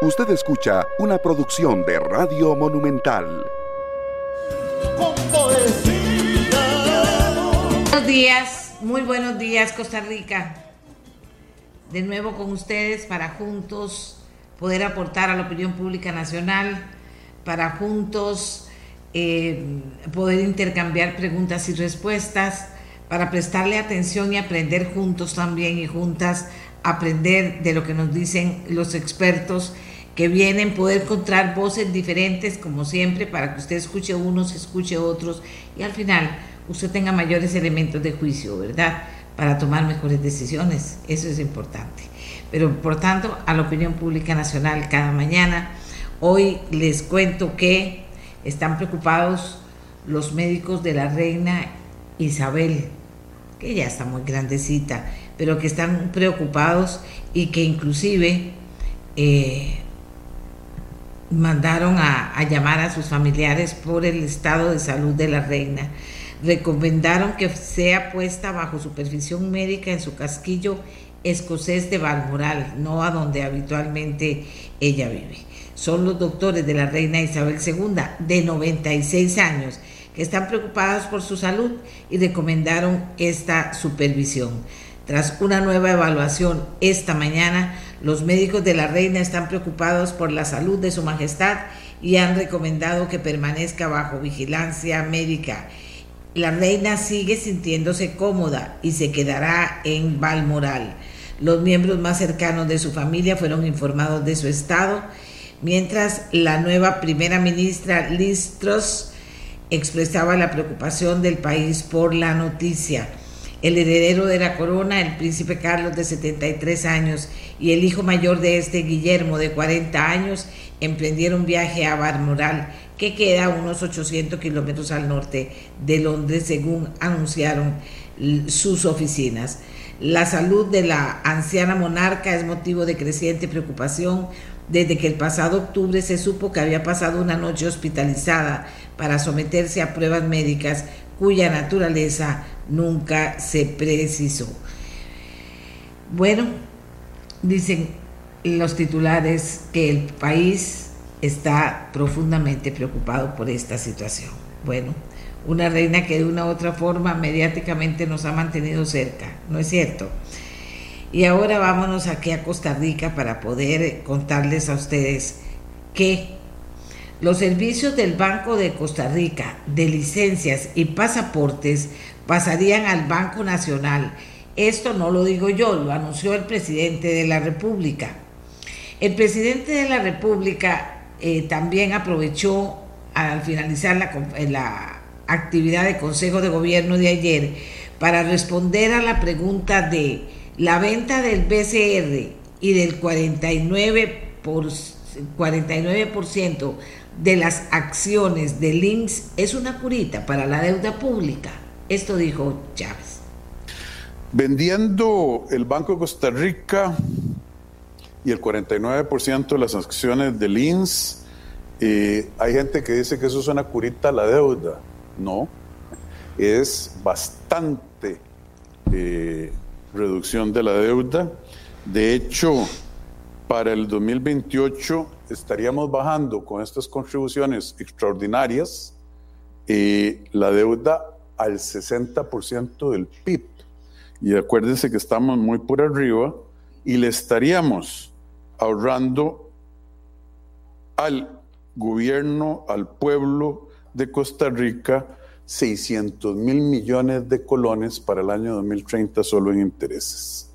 Usted escucha una producción de Radio Monumental. Buenos días, muy buenos días Costa Rica. De nuevo con ustedes para juntos poder aportar a la opinión pública nacional, para juntos eh, poder intercambiar preguntas y respuestas, para prestarle atención y aprender juntos también y juntas aprender de lo que nos dicen los expertos que vienen, poder encontrar voces diferentes como siempre para que usted escuche unos, escuche otros y al final usted tenga mayores elementos de juicio, ¿verdad? Para tomar mejores decisiones, eso es importante. Pero por tanto, a la opinión pública nacional cada mañana, hoy les cuento que están preocupados los médicos de la reina Isabel, que ya está muy grandecita, pero que están preocupados y que inclusive eh, mandaron a, llamar a sus familiares por el estado de salud de la reina. Recomendaron que sea puesta bajo supervisión médica en su casquillo escocés de Balmoral, no a donde habitualmente ella vive. Son los doctores de la reina Isabel II, de 96 años, que están preocupados por su salud y recomendaron esta supervisión. Tras una nueva evaluación esta mañana, los médicos de la reina están preocupados por la salud de su majestad y han recomendado que permanezca bajo vigilancia médica. La reina sigue sintiéndose cómoda y se quedará en Balmoral. Los miembros más cercanos de su familia fueron informados de su estado, mientras la nueva primera ministra Liz Truss expresaba la preocupación del país por la noticia el heredero de la corona, el príncipe Carlos de 73 años, y el hijo mayor de este, Guillermo, de 40 años, emprendieron viaje a Balmoral, que queda unos 800 kilómetros al norte de Londres, según anunciaron sus oficinas. La salud de la anciana monarca es motivo de creciente preocupación desde que el pasado octubre se supo que había pasado una noche hospitalizada para someterse a pruebas médicas cuya naturaleza nunca se precisó. Bueno, dicen los titulares que el país está profundamente preocupado por esta situación. Bueno, una reina que de una u otra forma mediáticamente nos ha mantenido cerca, ¿no es cierto? Y ahora vámonos aquí a Costa Rica para poder contarles a ustedes que los servicios del Banco de Costa Rica de licencias y pasaportes pasarían al Banco Nacional. Esto no lo digo yo, lo anunció el presidente de la República. El presidente de la República eh, también aprovechó al finalizar la, eh, la actividad de Consejo de Gobierno de ayer para responder a la pregunta de la venta del BCR y del 49%, por, 49% de las acciones de Links es una curita para la deuda pública. Esto dijo Chávez. Vendiendo el Banco de Costa Rica y el 49% de las acciones de Links, eh, hay gente que dice que eso es una curita a la deuda. No, es bastante eh, reducción de la deuda. De hecho, para el 2028 estaríamos bajando con estas contribuciones extraordinarias eh, la deuda al 60% del PIB. Y acuérdense que estamos muy por arriba y le estaríamos ahorrando al gobierno, al pueblo de Costa Rica, 600 mil millones de colones para el año 2030 solo en intereses.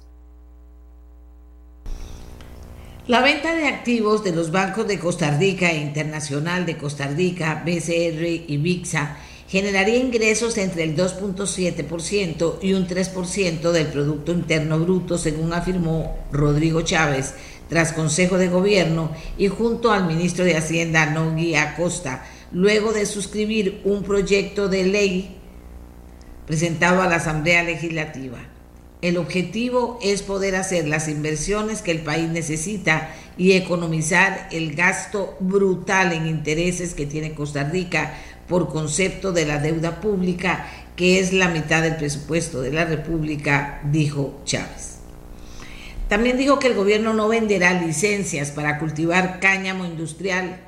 La venta de activos de los bancos de Costa Rica e Internacional de Costa Rica, BCR y VIXA generaría ingresos entre el 2.7% y un 3% del Producto Interno Bruto, según afirmó Rodrigo Chávez, tras Consejo de Gobierno y junto al ministro de Hacienda, Nogui Acosta, luego de suscribir un proyecto de ley presentado a la Asamblea Legislativa. El objetivo es poder hacer las inversiones que el país necesita y economizar el gasto brutal en intereses que tiene Costa Rica por concepto de la deuda pública, que es la mitad del presupuesto de la República, dijo Chávez. También dijo que el gobierno no venderá licencias para cultivar cáñamo industrial.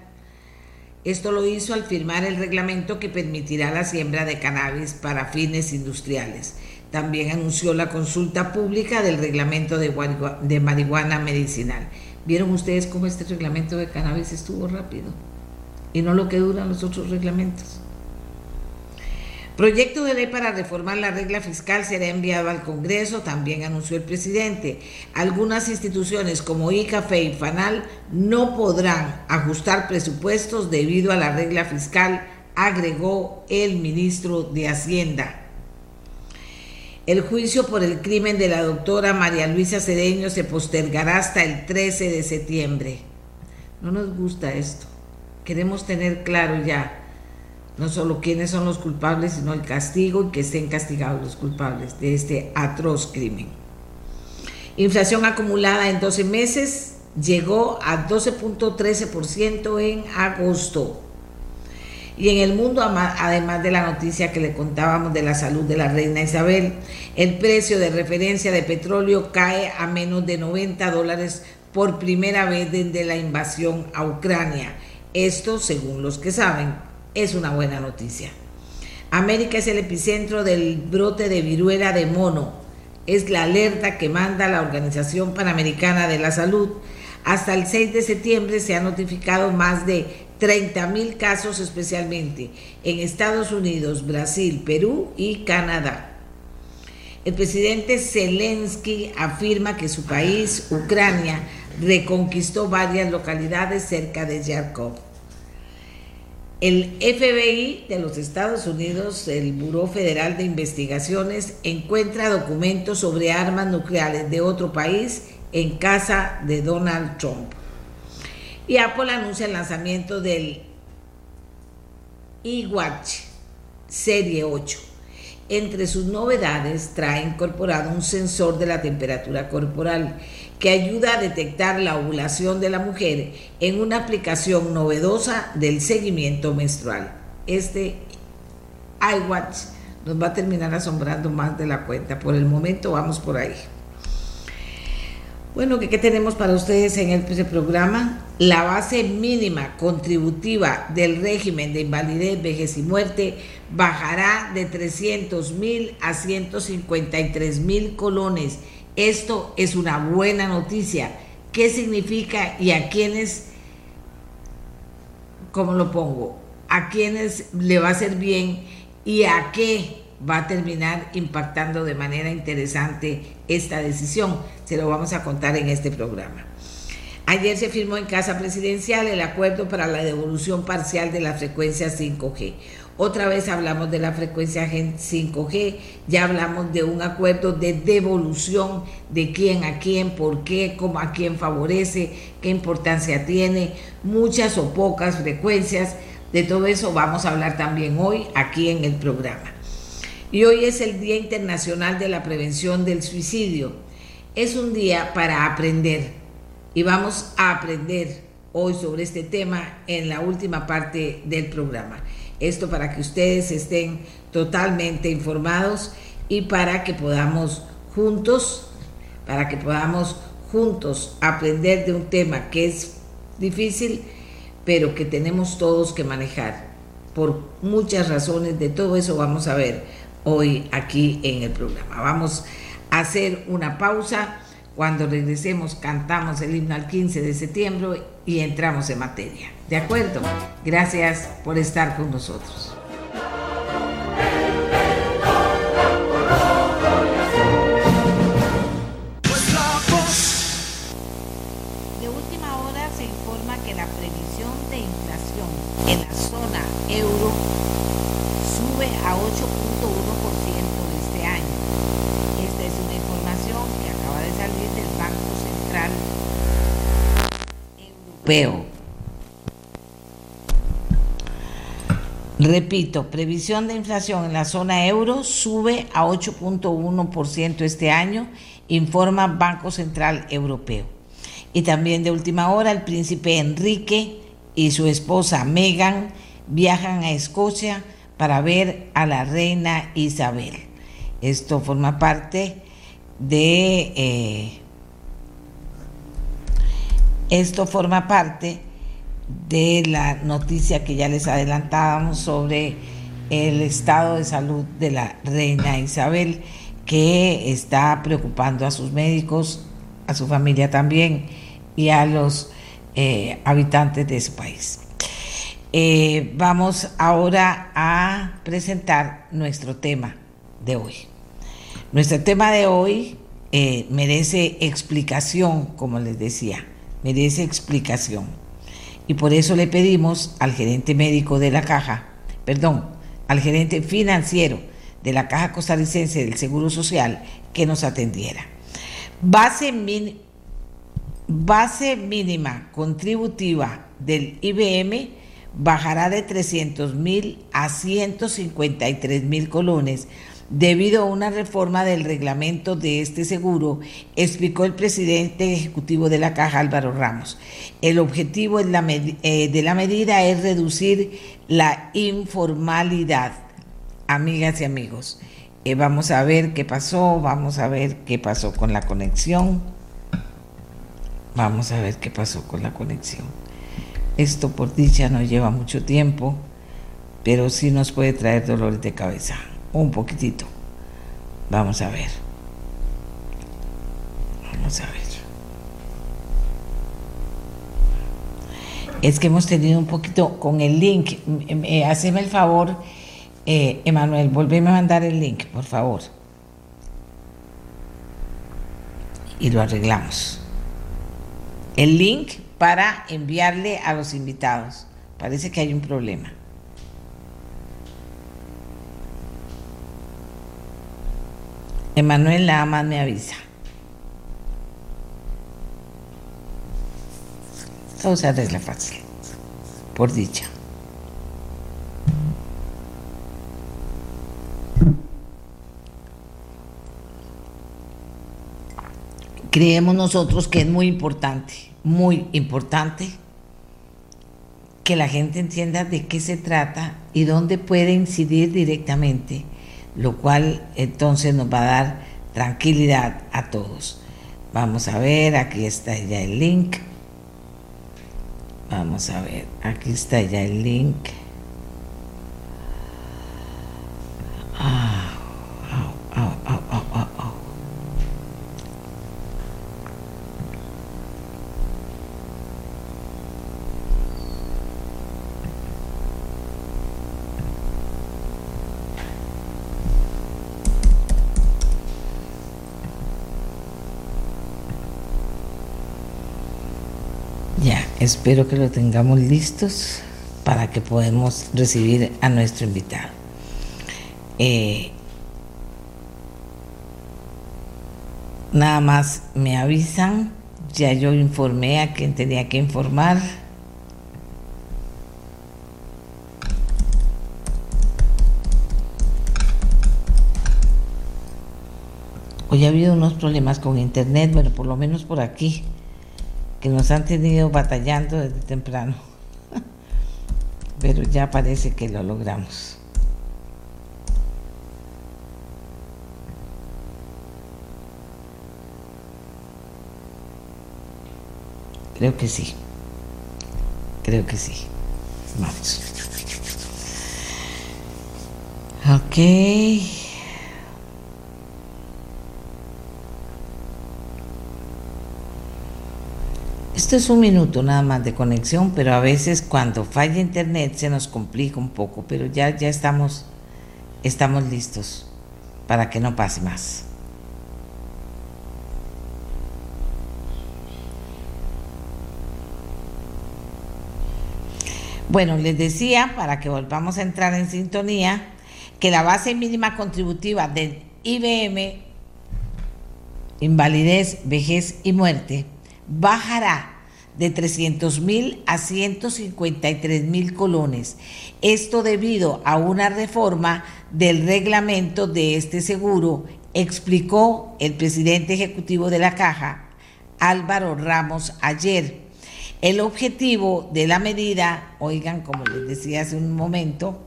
Esto lo hizo al firmar el reglamento que permitirá la siembra de cannabis para fines industriales. También anunció la consulta pública del reglamento de, marihuana medicinal. ¿Vieron ustedes cómo este reglamento de cannabis estuvo rápido? Y no lo que duran los otros reglamentos. Proyecto de ley para reformar la regla fiscal será enviado al Congreso, también anunció el presidente. Algunas instituciones como ICAFE y FANAL no podrán ajustar presupuestos debido a la regla fiscal, agregó el ministro de Hacienda. El juicio por el crimen de la doctora María Luisa Cedeño se postergará hasta el 13 de septiembre. No nos gusta esto. Queremos tener claro ya no solo quiénes son los culpables, sino el castigo y que estén castigados los culpables de este atroz crimen. Inflación acumulada en 12 meses llegó a 12.13% en agosto. Y en el mundo, además de la noticia que le contábamos de la salud de la reina Isabel, el precio de referencia de petróleo cae a menos de 90 dólares por primera vez desde la invasión a Ucrania. Esto según los que saben es una buena noticia. América es el epicentro del brote de viruela de mono. Es la alerta que manda la Organización Panamericana de la Salud. Hasta el 6 de septiembre se han notificado más de 30 mil casos especialmente en Estados Unidos, Brasil, Perú y Canadá. El presidente Zelensky afirma que su país, Ucrania, reconquistó varias localidades cerca de Yarkov. El FBI de los Estados Unidos, el Buró Federal de Investigaciones, encuentra documentos sobre armas nucleares de otro país en casa de Donald Trump. Y Apple anuncia el lanzamiento del iWatch Serie 8 entre sus novedades trae incorporado un sensor de la temperatura corporal que ayuda a detectar la ovulación de la mujer en una aplicación novedosa del seguimiento menstrual. Este iWatch nos va a terminar asombrando más de la cuenta. Por el momento vamos por ahí. Bueno, ¿qué, tenemos para ustedes en este programa? La base mínima contributiva del régimen de invalidez, vejez y muerte bajará de 300 mil a 153 mil colones. Esto es una buena noticia. ¿Qué significa y a quiénes, cómo lo pongo? ¿A quiénes le va a hacer bien y a qué va a terminar impactando de manera interesante esta decisión. Se lo vamos a contar en este programa. Ayer se firmó en Casa Presidencial el acuerdo para la devolución parcial de la frecuencia 5G. Otra vez hablamos de la frecuencia 5G, ya hablamos de un acuerdo de devolución de quién a quién, por qué, cómo a quién favorece, qué importancia tiene, muchas o pocas frecuencias. De todo eso vamos a hablar también hoy aquí en el programa. Y hoy es el Día Internacional de la Prevención del Suicidio. Es un día para aprender y vamos a aprender hoy sobre este tema en la última parte del programa. Esto para que ustedes estén totalmente informados y para que podamos juntos, para que podamos juntos aprender de un tema que es difícil, pero que tenemos todos que manejar. Por muchas razones, de todo eso vamos a ver hoy aquí en el programa. Vamos a hacer una pausa. Cuando regresemos cantamos el himno al 15 de septiembre y entramos en materia. ¿De acuerdo? Gracias por estar con nosotros. Repito, previsión de inflación en la zona euro sube a 8.1% este año, informa Banco Central Europeo. Y también de última hora, el príncipe Enrique y su esposa Meghan viajan a Escocia para ver a la reina Isabel. Esto forma parte de eh, Esto forma parte de la noticia que ya les adelantábamos sobre el estado de salud de la reina Isabel, que está preocupando a sus médicos, a su familia también y a los eh, habitantes de ese país. Eh, vamos ahora a presentar nuestro tema de hoy. Nuestro tema de hoy eh, merece explicación, como les decía, merece explicación. Y por eso le pedimos al gerente médico de la caja, perdón, al gerente financiero de la Caja Costarricense del Seguro Social que nos atendiera. Base, base mínima contributiva del IBM bajará de 300 mil a 153 mil colones debido a una reforma del reglamento de este seguro, explicó el presidente ejecutivo de la Caja, Álvaro Ramos. El objetivo eh, de la medida es reducir la informalidad. Amigas y amigos, eh, vamos a ver qué pasó, vamos a ver qué pasó con la conexión. Vamos a ver qué pasó con la conexión. Esto por dicha no lleva mucho tiempo, pero sí nos puede traer dolores de cabeza un poquitito. Vamos a ver. Vamos a ver. Es que hemos tenido un poquito con el link. Eh, haceme el favor, eh, Emanuel, volveme a mandar el link, por favor. Y lo arreglamos. El link para enviarle a los invitados. Parece que hay un problema. Emanuel nada más me avisa. Todo se arregla fácil, por dicha. Creemos nosotros que es muy importante, muy importante que la gente entienda de qué se trata y dónde puede incidir directamente lo cual entonces nos va a dar tranquilidad a todos. Vamos a ver, aquí está ya el link. Vamos a ver, aquí está ya el link. Ah, Espero que lo tengamos listos para que podamos recibir a nuestro invitado. Eh, nada más me avisan, ya yo informé a quien tenía que informar. Hoy ha habido unos problemas con internet, bueno, por lo menos por aquí que nos han tenido batallando desde temprano. Pero ya parece que lo logramos. Creo que sí. Creo que sí. Vamos. Ok. Esto es un minuto nada más de conexión, pero a veces cuando falla internet se nos complica un poco, pero ya, ya estamos, estamos listos para que no pase más. Bueno, les decía, para que volvamos a entrar en sintonía, que la base mínima contributiva del IBM, invalidez, vejez y muerte, bajará de 300 mil a 153 mil colones. Esto debido a una reforma del reglamento de este seguro, explicó el presidente ejecutivo de la caja, Álvaro Ramos, ayer. El objetivo de la medida, oigan, como les decía hace un momento,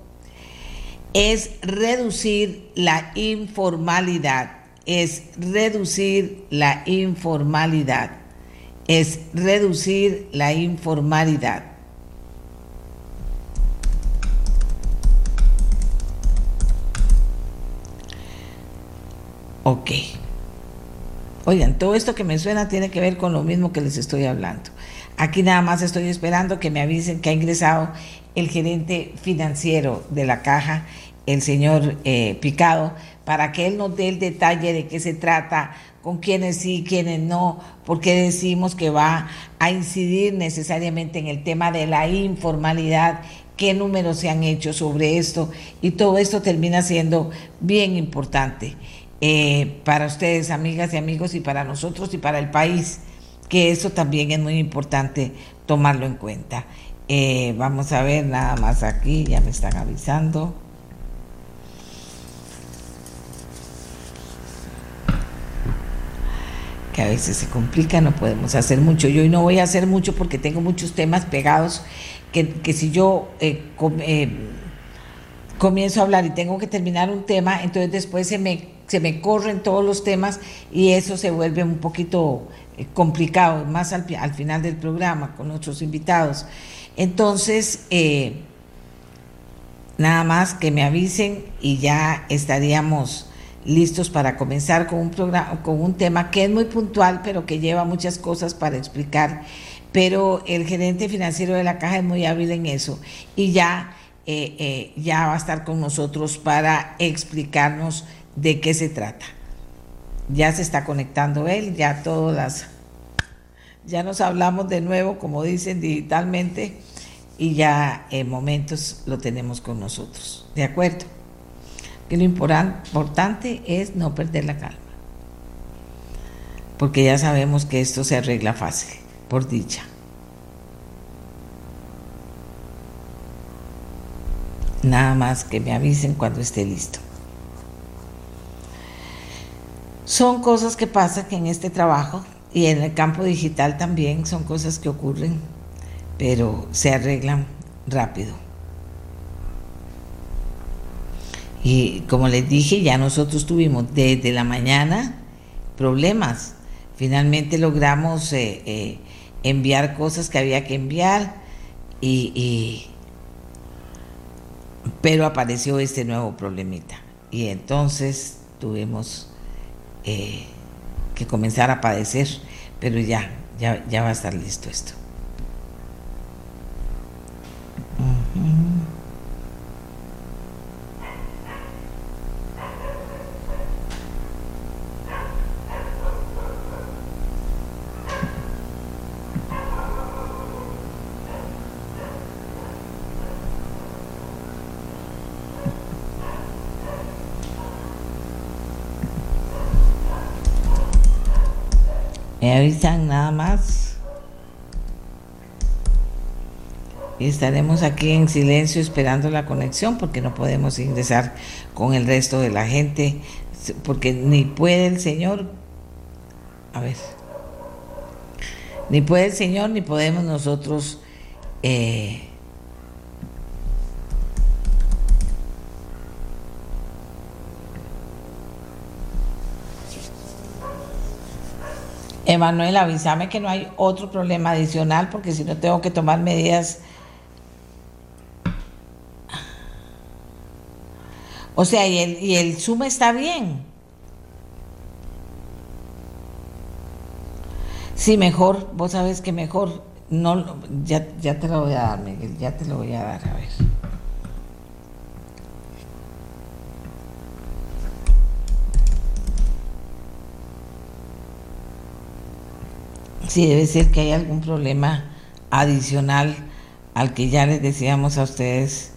es reducir la informalidad, es reducir la informalidad es reducir la informalidad. Ok. Oigan, todo esto que me suena tiene que ver con lo mismo que les estoy hablando. Aquí nada más estoy esperando que me avisen que ha ingresado el gerente financiero de la caja, el señor eh, Picado, para que él nos dé el detalle de qué se trata, con quiénes sí, quiénes no, porque decimos que va a incidir necesariamente en el tema de la informalidad, qué números se han hecho sobre esto, y todo esto termina siendo bien importante eh, para ustedes, amigas y amigos, y para nosotros y para el país que eso también es muy importante tomarlo en cuenta. Eh, vamos a ver nada más aquí, ya me están avisando. Que a veces se complica, no podemos hacer mucho. Yo hoy no voy a hacer mucho porque tengo muchos temas pegados que, que si yo eh, eh, comienzo a hablar y tengo que terminar un tema, entonces después se me, se me corren todos los temas y eso se vuelve un poquito eh, complicado, más al, final del programa con nuestros invitados. Entonces, nada más que me avisen y ya estaríamos listos para comenzar con un programa, con un tema que es muy puntual, pero que lleva muchas cosas para explicar. Pero el gerente financiero de la caja es muy hábil en eso y ya, eh, ya va a estar con nosotros para explicarnos de qué se trata ya se está conectando él, ya todas las, ya nos hablamos de nuevo, como dicen, digitalmente, y ya en momentos lo tenemos con nosotros. ¿De acuerdo? Que lo importante es no perder la calma. Porque ya sabemos que esto se arregla fácil, por dicha. Nada más que me avisen cuando esté listo. Son cosas que pasan en este trabajo y en el campo digital también son cosas que ocurren, pero se arreglan rápido. Y como les dije, ya nosotros tuvimos desde la mañana problemas. Finalmente logramos eh, eh, enviar cosas que había que enviar y, pero apareció este nuevo problemita y entonces tuvimos eh, que comenzar a padecer, pero ya, ya, ya va a estar listo esto. Avisan nada más. Y estaremos aquí en silencio esperando la conexión porque no podemos ingresar con el resto de la gente porque ni puede el Señor. A ver. Ni puede el Señor ni podemos nosotros eh, Emanuel, avísame que no hay otro problema adicional porque si no tengo que tomar medidas. O sea, y el, y el Zoom está bien. Sí, mejor, vos sabes que mejor, no, ya, ya te lo voy a dar, Miguel, ya te lo voy a dar, a ver. Sí, debe ser que hay algún problema adicional al que ya les decíamos a ustedes,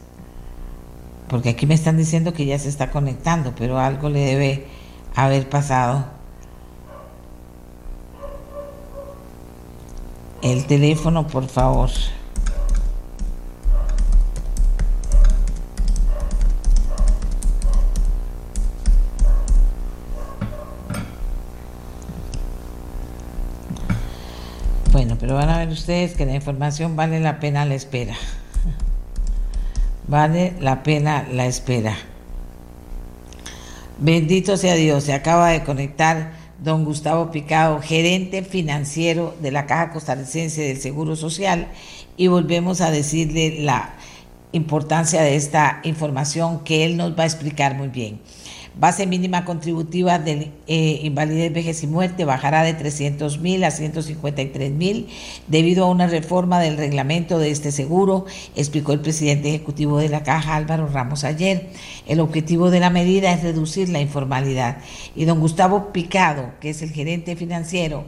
porque aquí me están diciendo que ya se está conectando, pero algo le debe haber pasado. El teléfono, por favor. Pero van a ver ustedes que la información vale la pena la espera. Vale la pena la espera. Bendito sea Dios, se acaba de conectar don Gustavo Picado, gerente financiero de la Caja Costarricense del Seguro Social, y volvemos a decirle la importancia de esta información que él nos va a explicar muy bien. Base mínima contributiva de eh, invalidez, vejez y muerte bajará de 300 mil a 153 mil debido a una reforma del reglamento de este seguro, explicó el presidente ejecutivo de la Caja Álvaro Ramos ayer. El objetivo de la medida es reducir la informalidad. Y don Gustavo Picado, que es el gerente financiero,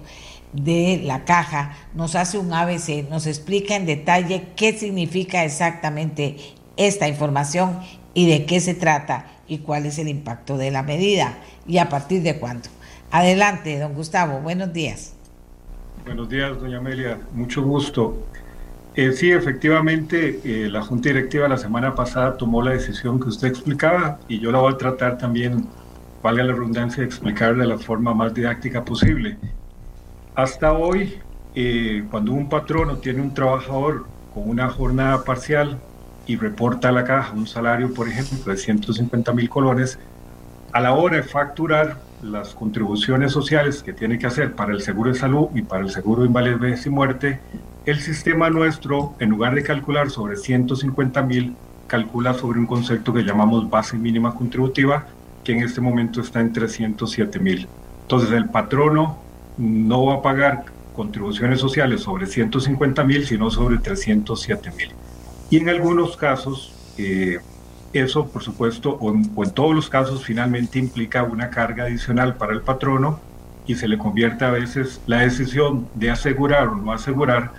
de la caja nos hace un ABC, nos explica en detalle qué significa exactamente esta información y de qué se trata y cuál es el impacto de la medida y a partir de cuándo. Adelante, don Gustavo, buenos días. Buenos días, doña Amelia, mucho gusto. Eh, sí, efectivamente, eh, la Junta Directiva la semana pasada tomó la decisión que usted explicaba y yo la voy a tratar también, valga la redundancia, de explicar de la forma más didáctica posible. Hasta hoy, eh, cuando un patrono tiene un trabajador con una jornada parcial y reporta a la caja un salario, por ejemplo, de 150 mil colones, a la hora de facturar las contribuciones sociales que tiene que hacer para el seguro de salud y para el seguro de invalidez y muerte, el sistema nuestro, en lugar de calcular sobre 150 mil, calcula sobre un concepto que llamamos base mínima contributiva, que en este momento está en 307 mil. Entonces el patrono no va a pagar contribuciones sociales sobre 150 mil, sino sobre 307 mil. Y en algunos casos, eh, eso por supuesto, o en, o en, todos los casos, finalmente implica una carga adicional para el patrono y se le convierte a veces la decisión de asegurar o no asegurar,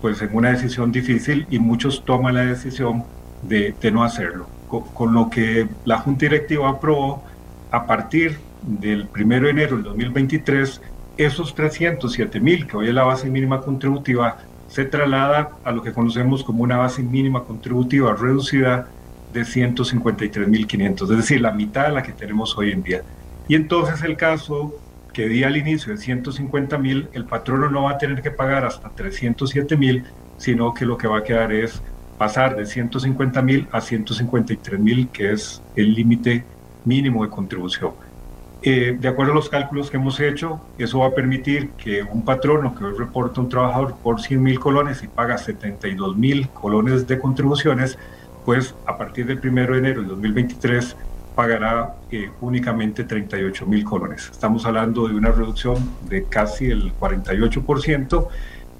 pues en una decisión difícil y muchos toman la decisión de, de no hacerlo. Con, con, lo que la Junta Directiva aprobó, a partir del 1 de enero del 2023, esos 307 mil, que hoy es la base mínima contributiva, se traslada a lo que conocemos como una base mínima contributiva reducida de 153.500, es decir, la mitad de la que tenemos hoy en día. Y entonces el caso que di al inicio de 150 mil, el patrono no va a tener que pagar hasta 307 mil, sino que lo que va a quedar es pasar de 150 mil a 153 mil, que es el límite mínimo de contribución. Eh, de acuerdo a los cálculos que hemos hecho, eso va a permitir que un patrono que hoy reporta un trabajador por 100 mil colones y paga 72 mil colones de contribuciones, pues a partir del 1 de enero de 2023 pagará eh, únicamente 38 mil colones. Estamos hablando de una reducción de casi el 48%.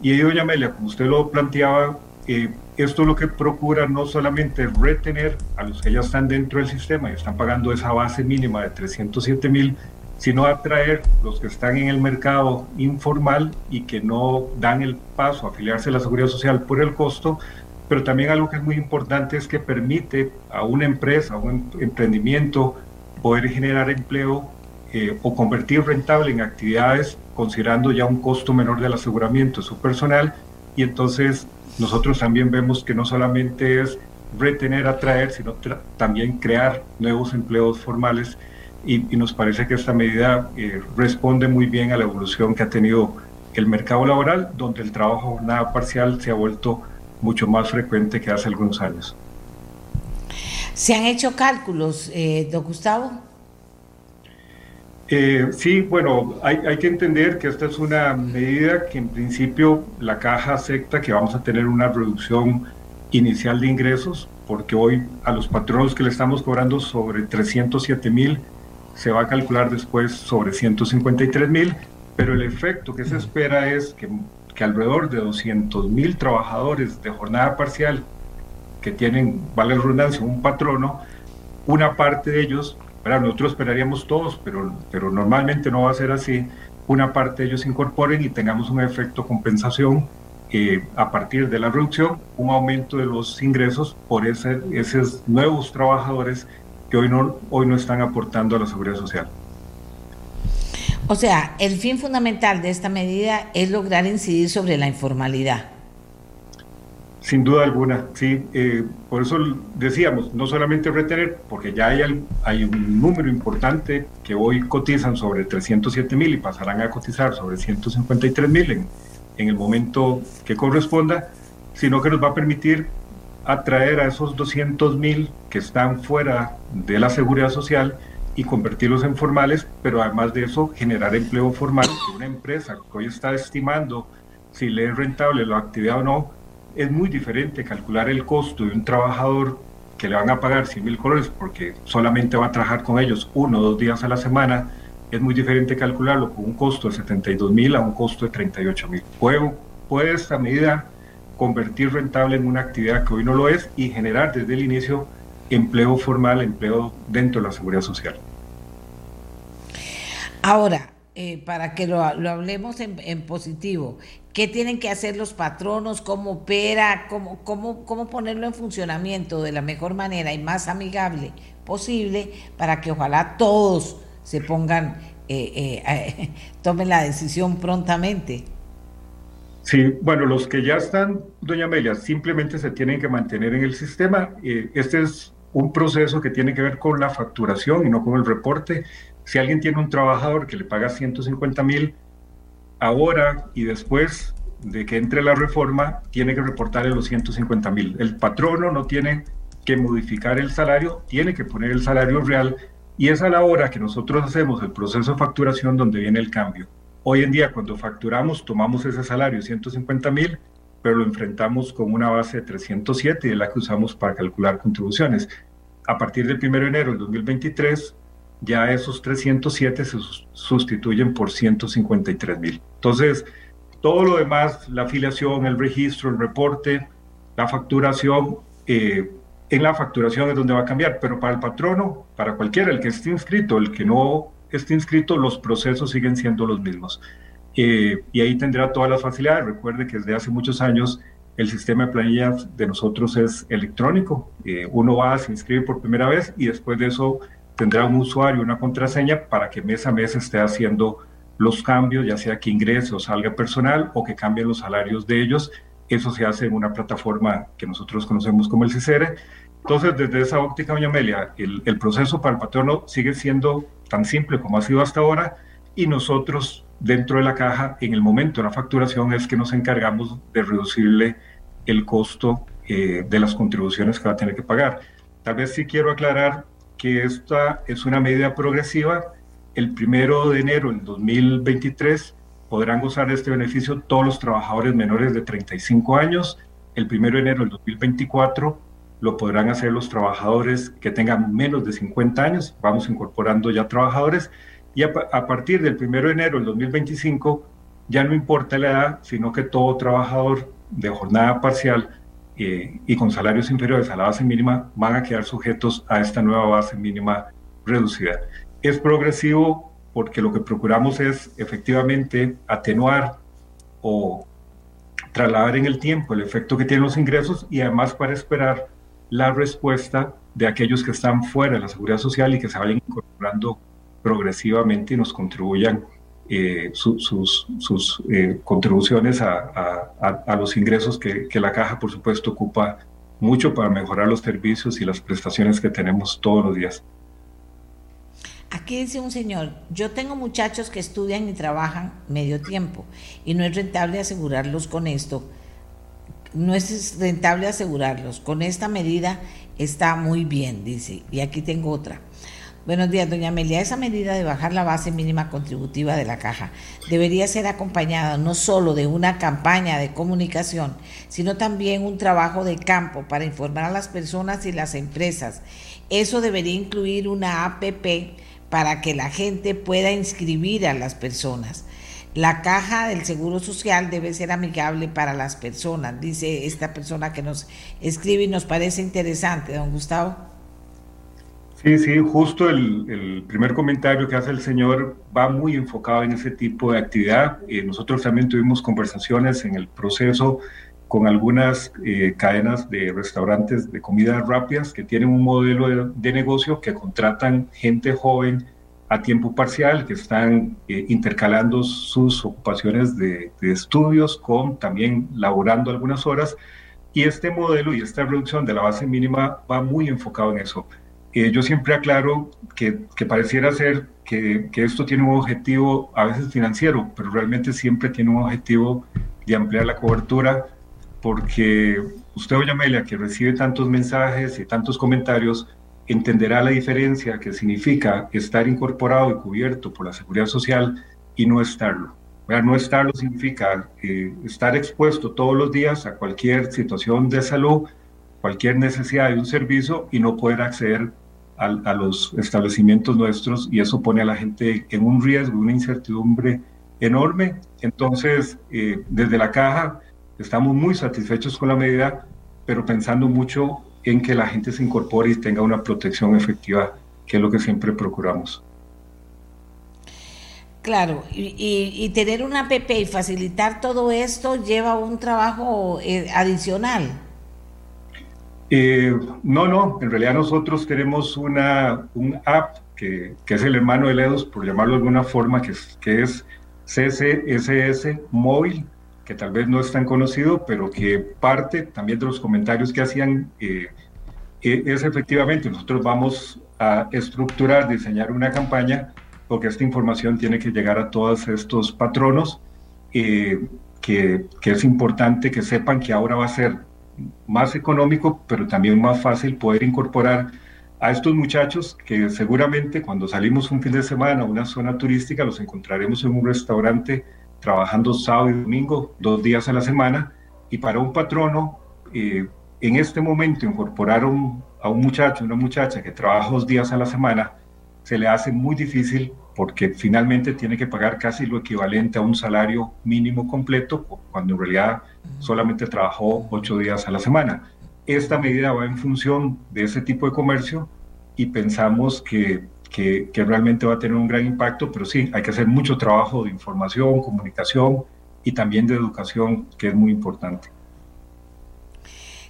Y doña Amelia, como usted lo planteaba, eh, esto lo que procura no solamente retener a los que ya están dentro del sistema y están pagando esa base mínima de 307 mil, sino atraer los que están en el mercado informal y que no dan el paso a afiliarse a la seguridad social por el costo, pero también algo que es muy importante es que permite a una empresa, a un emprendimiento, poder generar empleo eh, o convertir rentable en actividades considerando ya un costo menor del aseguramiento de su personal y entonces nosotros también vemos que no solamente es retener, atraer, sino también crear nuevos empleos formales y, nos parece que esta medida eh, responde muy bien a la evolución que ha tenido el mercado laboral, donde el trabajo jornada parcial se ha vuelto mucho más frecuente que hace algunos años. ¿Se han hecho cálculos, eh, don Gustavo? Eh, sí, bueno, hay, hay, que entender que esta es una medida que en principio la caja acepta que vamos a tener una reducción inicial de ingresos, porque hoy a los patronos que le estamos cobrando sobre 307 mil se va a calcular después sobre 153 mil, pero el efecto que se espera es que, que alrededor de 200 mil trabajadores de jornada parcial que tienen, vale la redundancia, un patrono, una parte de ellos nosotros esperaríamos todos, pero, pero normalmente no va a ser así. Una parte de ellos incorporen y tengamos un efecto compensación eh, a partir de la reducción, un aumento de los ingresos por ese, esos nuevos trabajadores que hoy no, hoy no están aportando a la seguridad social. O sea, el fin fundamental de esta medida es lograr incidir sobre la informalidad. Sin duda alguna, sí. Eh, por eso decíamos, no solamente retener, porque ya hay, hay un número importante que hoy cotizan sobre 307 mil y pasarán a cotizar sobre 153 mil en, en el momento que corresponda, sino que nos va a permitir atraer a esos 200 mil que están fuera de la seguridad social y convertirlos en formales, pero además de eso generar empleo formal. Una empresa que hoy está estimando si le es rentable la actividad o no, es muy diferente calcular el costo de un trabajador que le van a pagar 100 mil colores porque solamente va a trabajar con ellos uno o dos días a la semana, es muy diferente calcularlo con un costo de 72 mil a un costo de 38 mil. Puede, puede esta medida convertir rentable en una actividad que hoy no lo es y generar desde el inicio empleo formal, empleo dentro de la seguridad social. Ahora, eh, para que lo, hablemos en, positivo, ¿qué tienen que hacer los patronos? ¿Cómo opera? ¿Cómo, cómo, ¿Cómo ponerlo en funcionamiento de la mejor manera y más amigable posible para que ojalá todos se pongan, eh, eh, tomen la decisión prontamente? Sí, bueno, los que ya están, doña Amelia, simplemente se tienen que mantener en el sistema. este es un proceso que tiene que ver con la facturación y no con el reporte. Si alguien tiene un trabajador que le paga 150 mil, ahora y después de que entre la reforma, tiene que reportarle los 150 mil. El patrono no tiene que modificar el salario, tiene que poner el salario real y es a la hora que nosotros hacemos el proceso de facturación donde viene el cambio. Hoy en día cuando facturamos tomamos ese salario, 150 mil, pero lo enfrentamos con una base de 307 y es la que usamos para calcular contribuciones. A partir del 1 de enero del 2023, ya esos 307 se sustituyen por 153 mil. Entonces, todo lo demás, la afiliación, el registro, el reporte, la facturación, eh, en la facturación es donde va a cambiar, pero para el patrono, para cualquiera, el que esté inscrito, el que no esté inscrito, los procesos siguen siendo los mismos. Eh, y ahí tendrá todas las facilidades. Recuerde que desde hace muchos años el sistema de planillas de nosotros es electrónico. Eh, uno va, se inscribe por primera vez y después de eso tendrá un usuario, una contraseña para que mes a mes esté haciendo los cambios, ya sea que ingrese o salga personal o que cambien los salarios de ellos. Eso se hace en una plataforma que nosotros conocemos como el CICERE. Entonces, desde esa óptica, doña Amelia, el, el proceso para el patrono sigue siendo tan simple como ha sido hasta ahora y nosotros dentro de la caja, en el momento de la facturación, es que nos encargamos de reducirle el costo eh, de las contribuciones que va a tener que pagar. Tal vez sí quiero aclarar que esta es una medida progresiva. El primero de enero del 2023 podrán gozar de este beneficio todos los trabajadores menores de 35 años. El primero de enero del 2024 lo podrán hacer los trabajadores que tengan menos de 50 años. Vamos incorporando ya trabajadores y a, partir del 1 de enero del 2025 ya no importa la edad, sino que todo trabajador de jornada parcial y con salarios inferiores a la base mínima van a quedar sujetos a esta nueva base mínima reducida. Es progresivo porque lo que procuramos es efectivamente atenuar o trasladar en el tiempo el efecto que tienen los ingresos y además para esperar la respuesta de aquellos que están fuera de la seguridad social y que se vayan incorporando progresivamente y nos contribuyan eh, sus, eh, contribuciones a, a, los ingresos que, que, la caja, por supuesto, ocupa mucho para mejorar los servicios y las prestaciones que tenemos todos los días. Aquí dice un señor, yo tengo muchachos que estudian y trabajan medio tiempo y no es rentable asegurarlos con esto. No es rentable asegurarlos. Con esta medida está muy bien, dice. Y aquí tengo otra. Buenos días, doña Amelia. Esa medida de bajar la base mínima contributiva de la caja debería ser acompañada no solo de una campaña de comunicación, sino también un trabajo de campo para informar a las personas y las empresas. Eso debería incluir una APP para que la gente pueda inscribir a las personas. La caja del Seguro Social debe ser amigable para las personas, dice esta persona que nos escribe y nos parece interesante, don Gustavo. Sí, sí, justo el, primer comentario que hace el señor va muy enfocado en ese tipo de actividad. Eh, nosotros también tuvimos conversaciones en el proceso con algunas eh, cadenas de restaurantes de comidas rápidas que tienen un modelo de, negocio que contratan gente joven a tiempo parcial, que están eh, intercalando sus ocupaciones de, de estudios con también laborando algunas horas. Y este modelo y esta reducción de la base mínima va muy enfocado en eso eh, yo siempre aclaro que, pareciera ser que, esto tiene un objetivo a veces financiero, pero realmente siempre tiene un objetivo de ampliar la cobertura, porque usted, doña Amelia, que recibe tantos mensajes y tantos comentarios, entenderá la diferencia que significa estar incorporado y cubierto por la seguridad social y no estarlo. No estarlo significa eh, estar expuesto todos los días a cualquier situación de salud, cualquier necesidad de un servicio y no poder acceder a, los establecimientos nuestros y eso pone a la gente en un riesgo, una incertidumbre enorme. Entonces, eh, desde la caja estamos muy satisfechos con la medida, pero pensando mucho en que la gente se incorpore y tenga una protección efectiva, que es lo que siempre procuramos. Claro, y, tener una APP y facilitar todo esto lleva un trabajo eh, adicional. Eh, no, no, en realidad nosotros tenemos una, un app que, que, es el hermano de Ledos, por llamarlo de alguna forma, que es, que es Móvil, que tal vez no es tan conocido, pero que parte también de los comentarios que hacían eh, eh, es efectivamente, nosotros vamos a estructurar, diseñar una campaña, porque esta información tiene que llegar a todos estos patronos, que, que es importante que sepan que ahora va a ser más económico, pero también más fácil poder incorporar a estos muchachos que seguramente cuando salimos un fin de semana a una zona turística los encontraremos en un restaurante trabajando sábado y domingo, dos días a la semana, y para un patrono, eh, en este momento incorporar a un muchacho, una muchacha que trabaja dos días a la semana, se le hace muy difícil porque finalmente tiene que pagar casi lo equivalente a un salario mínimo completo, cuando en realidad solamente trabajó ocho días a la semana. Esta medida va en función de ese tipo de comercio y pensamos que, que, realmente va a tener un gran impacto, pero sí, hay que hacer mucho trabajo de información, comunicación y también de educación, que es muy importante.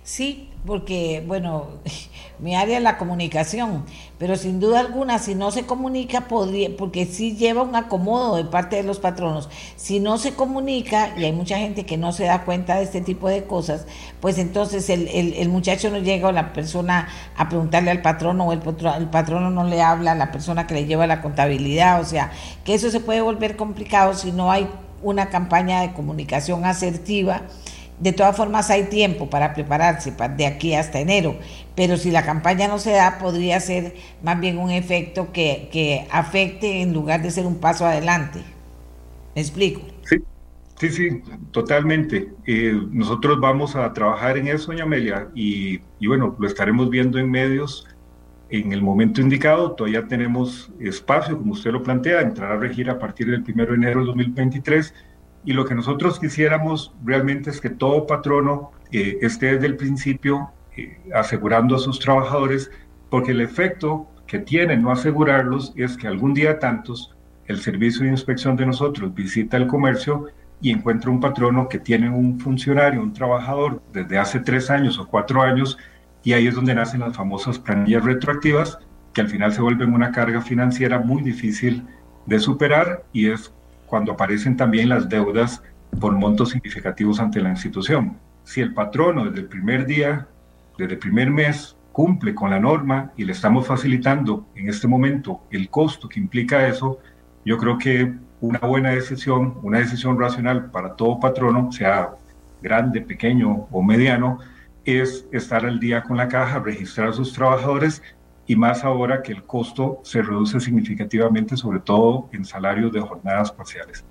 Sí, porque, bueno, mi área es la comunicación, pero sin duda alguna, si no se comunica, podría, porque sí lleva un acomodo de parte de los patronos. Si no se comunica, y hay mucha gente que no se da cuenta de este tipo de cosas, pues entonces el, el, muchacho no llega o la persona a preguntarle al patrono, o el, el patrono no le habla a la persona que le lleva la contabilidad, o sea, que eso se puede volver complicado si no hay una campaña de comunicación asertiva de todas formas hay tiempo para prepararse de aquí hasta enero, pero si la campaña no se da, podría ser más bien un efecto que, afecte en lugar de ser un paso adelante. ¿Me explico? Sí, sí, sí, totalmente. Eh, nosotros vamos a trabajar en eso, doña Amelia, y, y bueno, lo estaremos viendo en medios en el momento indicado. Todavía tenemos espacio, como usted lo plantea, entrar a regir a partir del 1 de enero de 2023 y lo que nosotros quisiéramos realmente es que todo patrono eh, esté desde el principio eh, asegurando a sus trabajadores, porque el efecto que tiene no asegurarlos es que algún día tantos el servicio de inspección de nosotros visita el comercio y encuentra un patrono que tiene un funcionario, un trabajador desde hace tres años o cuatro años, y ahí es donde nacen las famosas planillas retroactivas, que al final se vuelven una carga financiera muy difícil de superar y es cuando aparecen también las deudas por montos significativos ante la institución. Si el patrono desde el primer día, desde el primer mes, cumple con la norma y le estamos facilitando en este momento el costo que implica eso, yo creo que una buena decisión, una decisión racional para todo patrono, sea grande, pequeño o mediano, es estar al día con la caja, registrar a sus trabajadores y más ahora que el costo se reduce significativamente, sobre todo en salarios de jornadas parciales.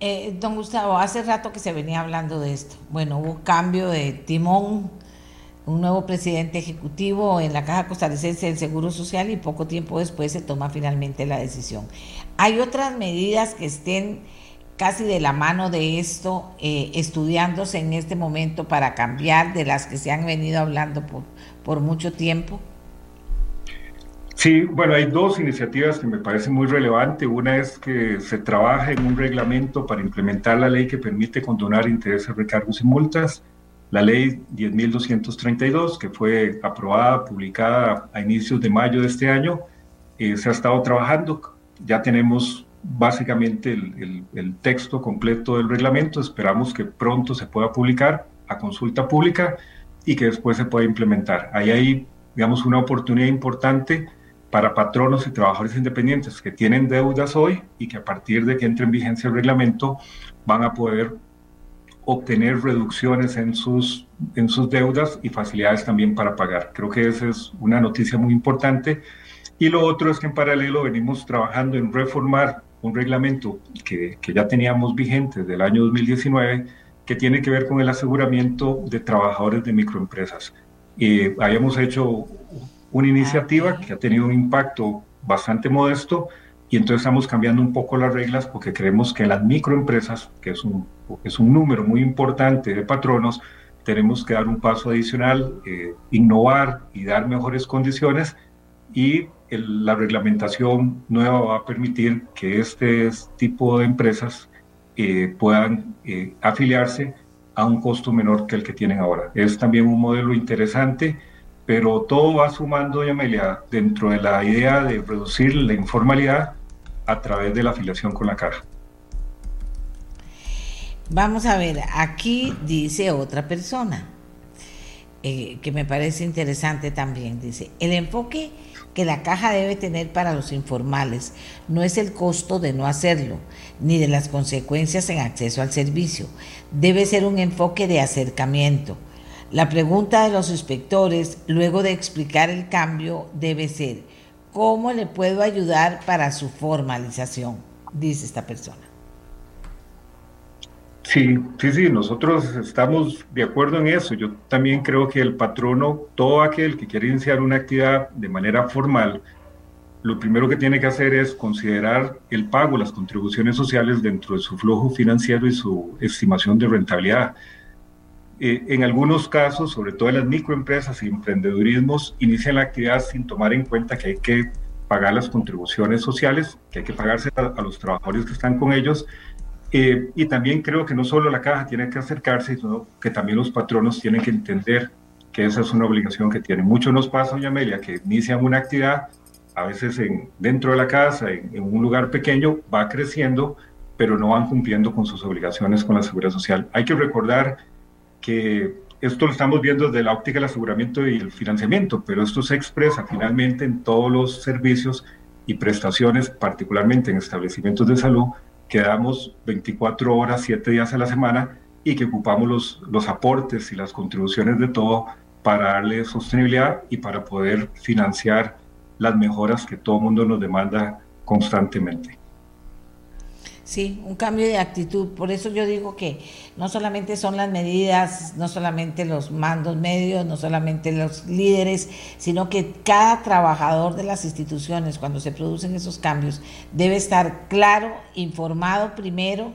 Eh, don Gustavo, hace rato que se venía hablando de esto. Bueno, hubo cambio de timón, un nuevo presidente ejecutivo en la Caja Costarricense del Seguro Social y poco tiempo después se toma finalmente la decisión. ¿Hay otras medidas que estén casi de la mano de esto, eh, estudiándose en este momento para cambiar de las que se han venido hablando por, por mucho tiempo? Sí, bueno, hay dos iniciativas que me parecen muy relevantes. Una es que se trabaja en un reglamento para implementar la ley que permite condonar intereses, recargos y multas, la ley 10.232, que fue aprobada, publicada a inicios de mayo de este año. Eh, se ha estado trabajando, ya tenemos básicamente el, el texto completo del reglamento, esperamos que pronto se pueda publicar a consulta pública y que después se pueda implementar. Ahí hay, digamos, una oportunidad importante para patronos y trabajadores independientes que tienen deudas hoy y que a partir de que entre en vigencia el reglamento van a poder obtener reducciones en sus, en sus deudas y facilidades también para pagar. Creo que esa es una noticia muy importante. Y lo otro es que en paralelo venimos trabajando en reformar un reglamento que, que ya teníamos vigente del año 2019 que tiene que ver con el aseguramiento de trabajadores de microempresas. Eh, habíamos hecho una iniciativa que ha tenido un impacto bastante modesto y entonces estamos cambiando un poco las reglas porque creemos que las microempresas, que es un, es un número muy importante de patronos, tenemos que dar un paso adicional, eh, innovar y dar mejores condiciones y la reglamentación nueva va a permitir que este tipo de empresas eh, puedan eh, afiliarse a un costo menor que el que tienen ahora. Es también un modelo interesante pero todo va sumando, Yamelia, dentro de la idea de reducir la informalidad a través de la afiliación con la caja. Vamos a ver, aquí dice otra persona, eh, que me parece interesante también, dice, el enfoque que la caja debe tener para los informales no es el costo de no hacerlo, ni de las consecuencias en acceso al servicio, debe ser un enfoque de acercamiento la pregunta de los inspectores, luego de explicar el cambio, debe ser, ¿cómo le puedo ayudar para su formalización? Dice esta persona. Sí, sí, sí, nosotros estamos de acuerdo en eso. Yo también creo que el patrono, todo aquel que quiere iniciar una actividad de manera formal, lo primero que tiene que hacer es considerar el pago, las contribuciones sociales dentro de su flujo financiero y su estimación de rentabilidad. Eh, en algunos casos, sobre todo en las microempresas y emprendedurismos, inician la actividad sin tomar en cuenta que hay que pagar las contribuciones sociales, que hay que pagarse a, los trabajadores que están con ellos. Eh, y también creo que no solo la caja tiene que acercarse, sino que también los patronos tienen que entender que esa es una obligación que tienen. Mucho nos pasa, doña Amelia, que inician una actividad, a veces en, dentro de la casa, en, en un lugar pequeño, va creciendo, pero no van cumpliendo con sus obligaciones con la seguridad social. Hay que recordar que esto lo estamos viendo desde la óptica del aseguramiento y el financiamiento, pero esto se expresa finalmente en todos los servicios y prestaciones, particularmente en establecimientos de salud, que damos 24 horas, 7 días a la semana y que ocupamos los, los aportes y las contribuciones de todo para darle sostenibilidad y para poder financiar las mejoras que todo el mundo nos demanda constantemente. Sí, un cambio de actitud. Por eso yo digo que no solamente son las medidas, no solamente los mandos medios, no solamente los líderes, sino que cada trabajador de las instituciones, cuando se producen esos cambios, debe estar claro, informado primero,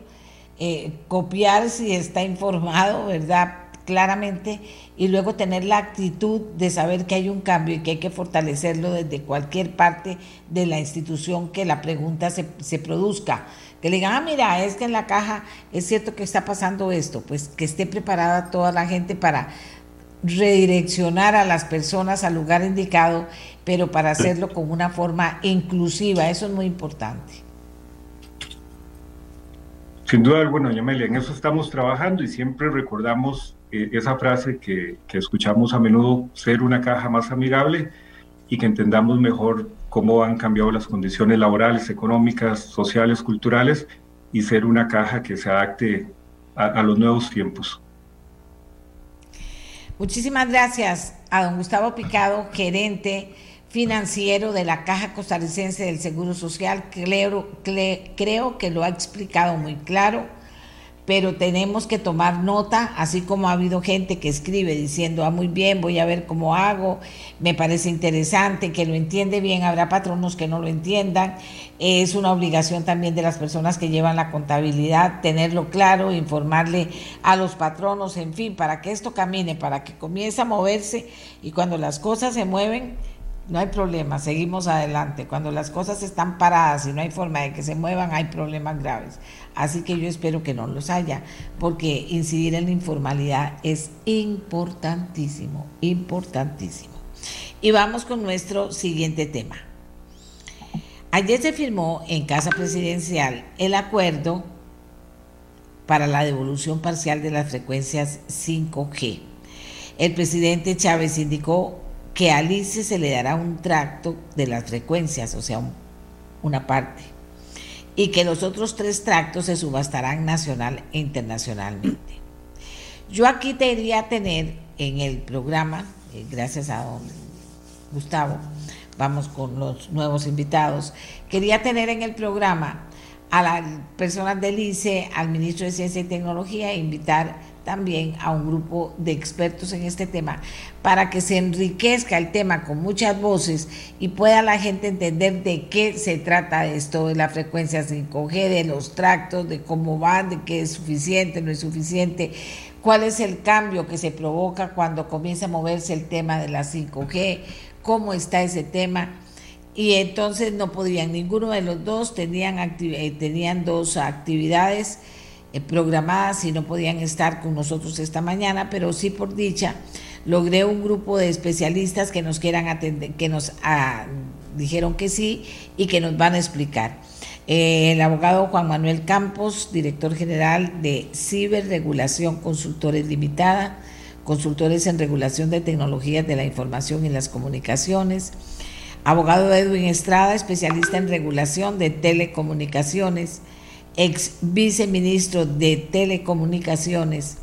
eh, copiar si está informado, ¿verdad? claramente y luego tener la actitud de saber que hay un cambio y que hay que fortalecerlo desde cualquier parte de la institución que la pregunta se, se produzca que le digan, ah, mira, es que en la caja es cierto que está pasando esto, pues que esté preparada toda la gente para redireccionar a las personas al lugar indicado, pero para hacerlo con una forma inclusiva, eso es muy importante. Sin duda alguna, Yamelia, en eso estamos trabajando y siempre recordamos eh, esa frase que, que escuchamos a menudo, ser una caja más amigable y que entendamos mejor cómo han cambiado las condiciones laborales, económicas, sociales, culturales y ser una caja que se adapte a, los nuevos tiempos. Muchísimas gracias a don Gustavo Picado, gerente financiero de la Caja Costarricense del Seguro Social. Creo, que lo ha explicado muy claro pero tenemos que tomar nota, así como ha habido gente que escribe diciendo, ah, muy bien, voy a ver cómo hago, me parece interesante, que lo entiende bien, habrá patronos que no lo entiendan, es una obligación también de las personas que llevan la contabilidad tenerlo claro, informarle a los patronos, en fin, para que esto camine, para que comience a moverse y cuando las cosas se mueven, no hay problema, seguimos adelante. Cuando las cosas están paradas y no hay forma de que se muevan, hay problemas graves. Así que yo espero que no los haya, porque incidir en la informalidad es importantísimo, importantísimo. Y vamos con nuestro siguiente tema. Ayer se firmó en Casa Presidencial el acuerdo para la devolución parcial de las frecuencias 5G. El presidente Chávez indicó que a Alice se le dará un tracto de las frecuencias, o sea, una parte y que los otros tres tractos se subastarán nacional e internacionalmente. Yo aquí te tener en el programa, eh, gracias a don Gustavo, vamos con los nuevos invitados, quería tener en el programa a las personas del ICE, al ministro de Ciencia y Tecnología e invitar también a un grupo de expertos en este tema para que se enriquezca el tema con muchas voces y pueda la gente entender de qué se trata esto, de la frecuencia 5G, de los tractos, de cómo van, de qué es suficiente, no es suficiente, cuál es el cambio que se provoca cuando comienza a moverse el tema de la 5G, cómo está ese tema. Y entonces no podían, ninguno de los dos tenían, eh, tenían dos actividades programadas y no podían estar con nosotros esta mañana, pero sí por dicha logré un grupo de especialistas que nos quieran atender, que nos ah, dijeron que sí y que nos van a explicar. Eh, el abogado Juan Manuel Campos, director general de Ciberregulación Consultores Limitada, consultores en regulación de tecnologías de la información y las comunicaciones. Abogado Edwin Estrada, especialista en regulación de telecomunicaciones ex viceministro de Telecomunicaciones.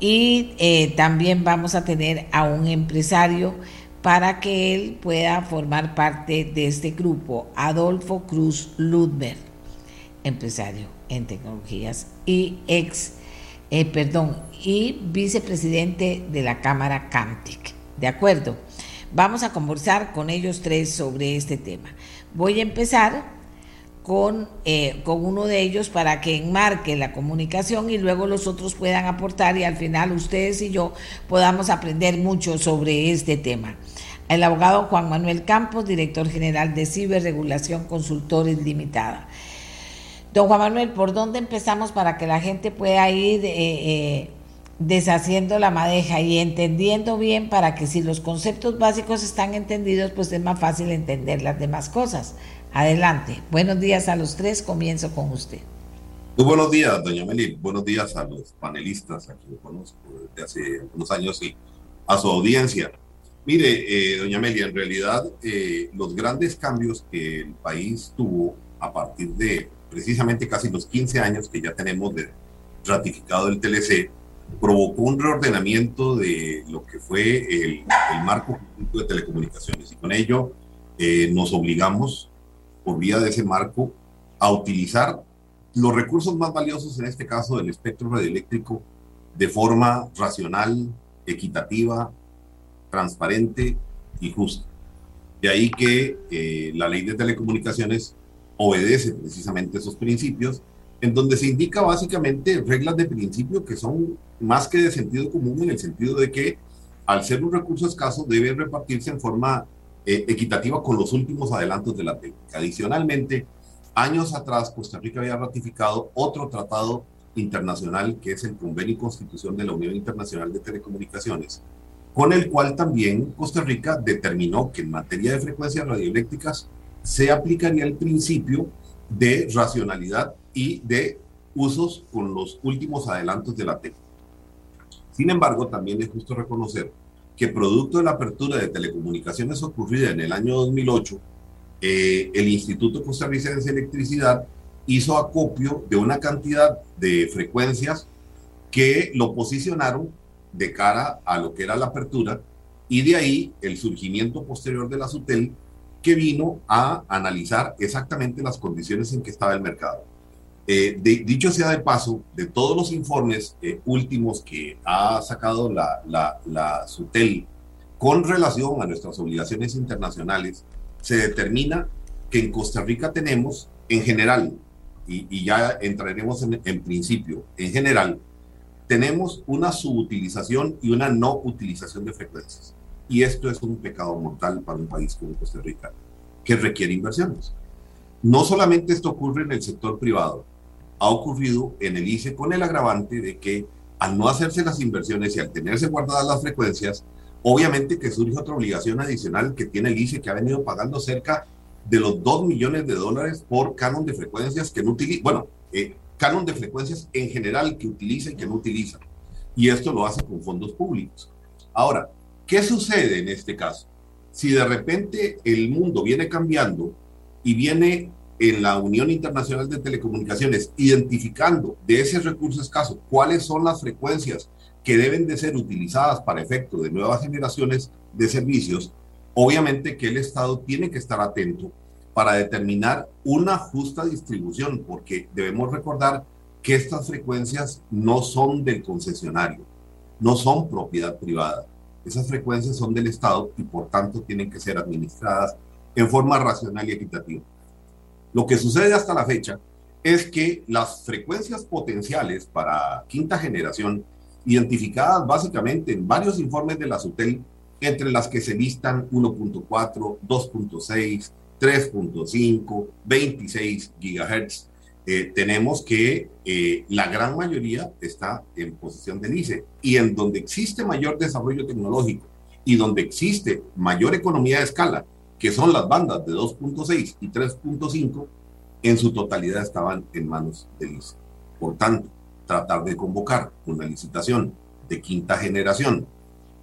Y eh, también vamos a tener a un empresario para que él pueda formar parte de este grupo, Adolfo Cruz Ludmer, empresario en tecnologías y ex, eh, perdón, y vicepresidente de la Cámara CAMTIC. ¿De acuerdo? Vamos a conversar con ellos tres sobre este tema. Voy a empezar con, eh, con uno de ellos para que enmarque la comunicación y luego los otros puedan aportar y al final ustedes y yo podamos aprender mucho sobre este tema. El abogado Juan Manuel Campos, director general de Ciberregulación Consultores Limitada. Don Juan Manuel, ¿por dónde empezamos para que la gente pueda ir eh, eh, deshaciendo la madeja y entendiendo bien para que si los conceptos básicos están entendidos, pues es más fácil entender las demás cosas? Adelante. Buenos días a los tres. Comienzo con usted. Muy buenos días, doña Meli. Buenos días a los panelistas, a quienes conozco desde hace unos años y a su audiencia. Mire, eh, doña Meli, en realidad eh, los grandes cambios que el país tuvo a partir de precisamente casi los 15 años que ya tenemos de ratificado el TLC, provocó un reordenamiento de lo que fue el, el marco de telecomunicaciones y con ello eh, nos obligamos por vía de ese marco, a utilizar los recursos más valiosos, en este caso del espectro radioeléctrico, de forma racional, equitativa, transparente y justa. De ahí que eh, la ley de telecomunicaciones obedece precisamente esos principios, en donde se indica básicamente reglas de principio que son más que de sentido común en el sentido de que al ser un recurso escaso debe repartirse en forma eh, equitativa con los últimos adelantos de la técnica. Adicionalmente, años atrás Costa Rica había ratificado otro tratado internacional que es el Convenio y Constitución de la Unión Internacional de Telecomunicaciones, con el cual también Costa Rica determinó que en materia de frecuencias radioeléctricas se aplicaría el principio de racionalidad y de usos con los últimos adelantos de la técnica. Sin embargo, también es justo reconocer que producto de la apertura de telecomunicaciones ocurrida en el año 2008, eh, el Instituto Costarricense de Electricidad hizo acopio de una cantidad de frecuencias que lo posicionaron de cara a lo que era la apertura y de ahí el surgimiento posterior de la SUTEL que vino a analizar exactamente las condiciones en que estaba el mercado. Eh, dicho sea de paso, de todos los informes eh, últimos que ha sacado la, la, SUTEL con relación a nuestras obligaciones internacionales, se determina que en Costa Rica tenemos, en general, y, y ya entraremos en, en, principio, en general, tenemos una subutilización y una no utilización de frecuencias. Y esto es un pecado mortal para un país como Costa Rica, que requiere inversiones. No solamente esto ocurre en el sector privado, ha ocurrido en el ICE con el agravante de que al no hacerse las inversiones y al tenerse guardadas las frecuencias, obviamente que surge otra obligación adicional que tiene el ICE que ha venido pagando cerca de los 2 millones de dólares por canon de frecuencias que no utiliza, bueno, eh, canon de frecuencias en general que utiliza y que no utiliza. Y esto lo hace con fondos públicos. Ahora, ¿qué sucede en este caso? Si de repente el mundo viene cambiando y viene en la Unión Internacional de Telecomunicaciones, identificando de ese recurso escaso cuáles son las frecuencias que deben de ser utilizadas para efecto de nuevas generaciones de servicios, obviamente que el Estado tiene que estar atento para determinar una justa distribución, porque debemos recordar que estas frecuencias no son del concesionario, no son propiedad privada. Esas frecuencias son del Estado y por tanto tienen que ser administradas en forma racional y equitativa. Lo que sucede hasta la fecha es que las frecuencias potenciales para quinta generación identificadas básicamente en varios informes de la SUTEL, entre las que se listan 1.4, 2.6, 3.5, 26 gigahertz. Eh, tenemos que eh, la gran mayoría está en posición del ICE y en donde existe mayor desarrollo tecnológico y donde existe mayor economía de escala, que son las bandas de 2.6 y 3.5, en su totalidad estaban en manos del ICE. Por tanto, tratar de convocar una licitación de quinta generación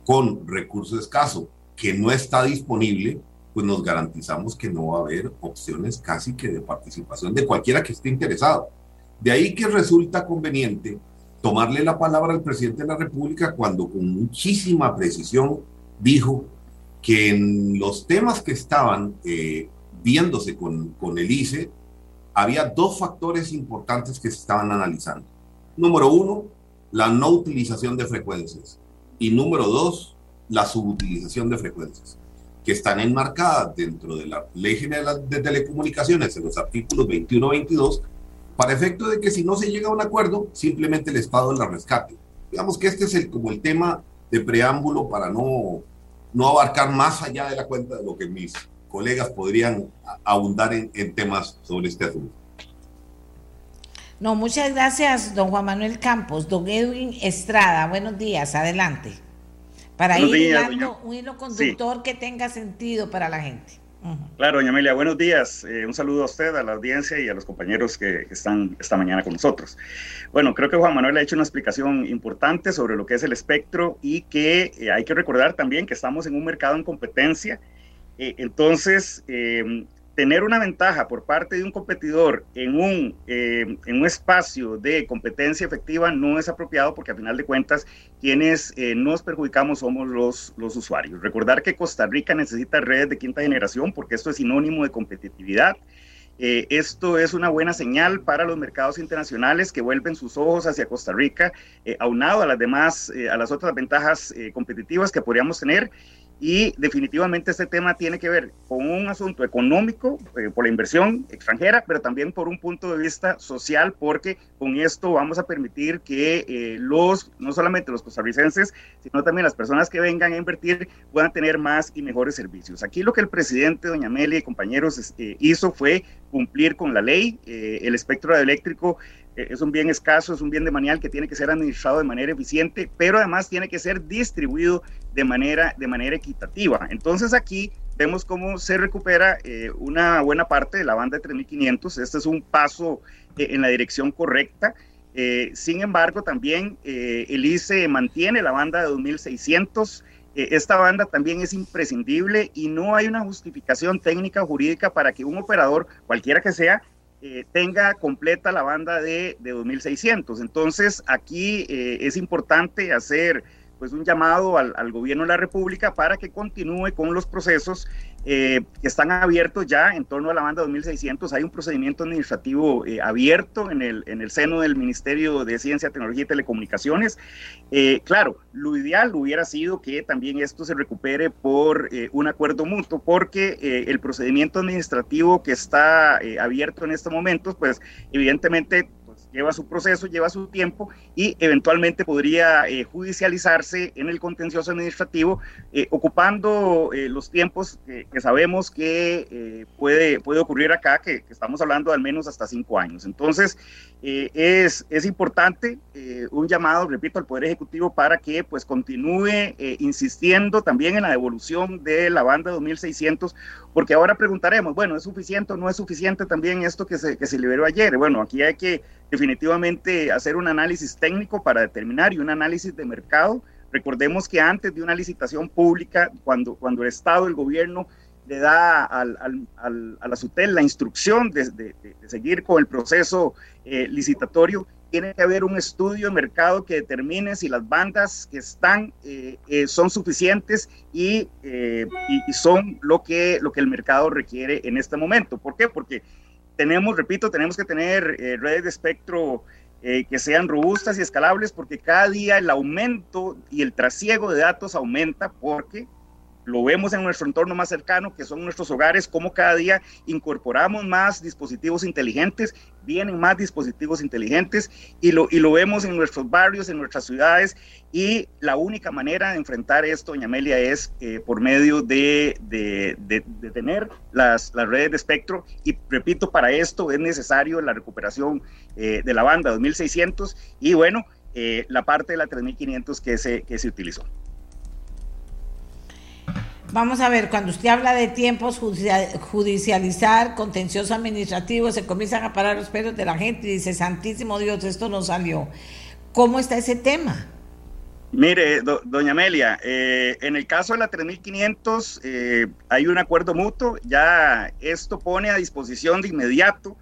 con recurso escaso que no está disponible, pues nos garantizamos que no va a haber opciones casi que de participación de cualquiera que esté interesado. De ahí que resulta conveniente tomarle la palabra al presidente de la República cuando con muchísima precisión dijo que en los temas que estaban eh, viéndose con, con el ICE, había dos factores importantes que se estaban analizando. Número uno, la no utilización de frecuencias. Y número dos, la subutilización de frecuencias, que están enmarcadas dentro de la Ley General de Telecomunicaciones en los artículos 21 22, para efecto de que si no se llega a un acuerdo, simplemente el Estado la rescate. Digamos que este es el, como el tema de preámbulo para no, no abarcar más allá de la cuenta de lo que mis colegas podrían abundar en, en temas sobre este asunto. No, muchas gracias, don Juan Manuel Campos. Don Edwin Estrada, buenos días, adelante. Para ir dando un hilo conductor que tenga sentido para la gente. Claro, doña Amelia, buenos días. Eh, un saludo a usted, a la audiencia y a los compañeros que, están esta mañana con nosotros. Bueno, creo que Juan Manuel ha hecho una explicación importante sobre lo que es el espectro y que eh, hay que recordar también que estamos en un mercado en competencia. Eh, entonces, tener una ventaja por parte de un competidor en un, eh, en un espacio de competencia efectiva no es apropiado porque a final de cuentas quienes eh, nos perjudicamos somos los, los usuarios. Recordar que Costa Rica necesita redes de quinta generación porque esto es sinónimo de competitividad. Eh, esto es una buena señal para los mercados internacionales que vuelven sus ojos hacia Costa Rica, aunado a las demás, a las otras ventajas competitivas que podríamos tener y definitivamente este tema tiene que ver con un asunto económico eh, por la inversión extranjera, pero también por un punto de vista social, porque con esto vamos a permitir que eh, los, no solamente los costarricenses, sino también las personas que vengan a invertir puedan tener más y mejores servicios. Aquí lo que el presidente, doña Amelia y compañeros eh, hizo fue cumplir con la ley. el espectro eléctrico eh, es un bien escaso, es un bien de manial que tiene que ser administrado de manera eficiente, pero además tiene que ser distribuido de manera, de manera equitativa. Entonces aquí vemos cómo se recupera eh, una buena parte de la banda de 3500. Este es un paso eh, en la dirección correcta. sin embargo, también el ICE mantiene la banda de 2600. esta banda también es imprescindible y no hay una justificación técnica jurídica para que un operador, cualquiera que sea, eh, tenga completa la banda de, de 2600. Entonces, aquí eh, es importante hacer pues un llamado al, al, gobierno de la República para que continúe con los procesos eh, que están abiertos ya en torno a la banda 2600. Hay un procedimiento administrativo eh, abierto en el, en el seno del Ministerio de Ciencia, Tecnología y Telecomunicaciones. Eh, claro, lo ideal hubiera sido que también esto se recupere por un acuerdo mutuo, porque el procedimiento administrativo que está abierto en estos momentos, pues evidentemente lleva su proceso, lleva su tiempo y eventualmente podría eh, judicializarse en el contencioso administrativo, eh, ocupando eh, los tiempos que, sabemos que puede, puede ocurrir acá, que, estamos hablando de al menos hasta cinco años. Entonces, es, es importante un llamado, repito, al Poder Ejecutivo para que pues continúe insistiendo también en la devolución de la banda 2600, porque ahora preguntaremos, bueno, ¿es suficiente o no es suficiente también esto que se, que se liberó ayer? Bueno, aquí hay que definitivamente hacer un análisis técnico para determinar y un análisis de mercado. Recordemos que antes de una licitación pública, cuando, cuando el Estado, el gobierno, le da al, al, a la SUTEL la instrucción de, seguir con el proceso eh, licitatorio, tiene que haber un estudio de mercado que determine si las bandas que están eh, eh, son suficientes y, y, son lo que, lo que el mercado requiere en este momento. ¿Por qué? Porque tenemos, repito, tenemos que tener redes de espectro que sean robustas y escalables porque cada día el aumento y el trasiego de datos aumenta porque lo vemos en nuestro entorno más cercano, que son nuestros hogares, como cada día incorporamos más dispositivos inteligentes, vienen más dispositivos inteligentes y lo, y lo vemos en nuestros barrios, en nuestras ciudades. Y la única manera de enfrentar esto, doña Amelia, es eh, por medio de, de, de, tener las, las, redes de espectro. Y repito, para esto es necesario la recuperación eh, de la banda 2600 y bueno, eh, la parte de la 3500 que se, que se utilizó. Vamos a ver, cuando usted habla de tiempos judicializar, contencioso administrativo, se comienzan a parar los pelos de la gente y dice, Santísimo Dios, esto no salió. ¿Cómo está ese tema? Mire, doña Amelia, eh, en el caso de la 3500 eh, hay un acuerdo mutuo, ya esto pone a disposición de inmediato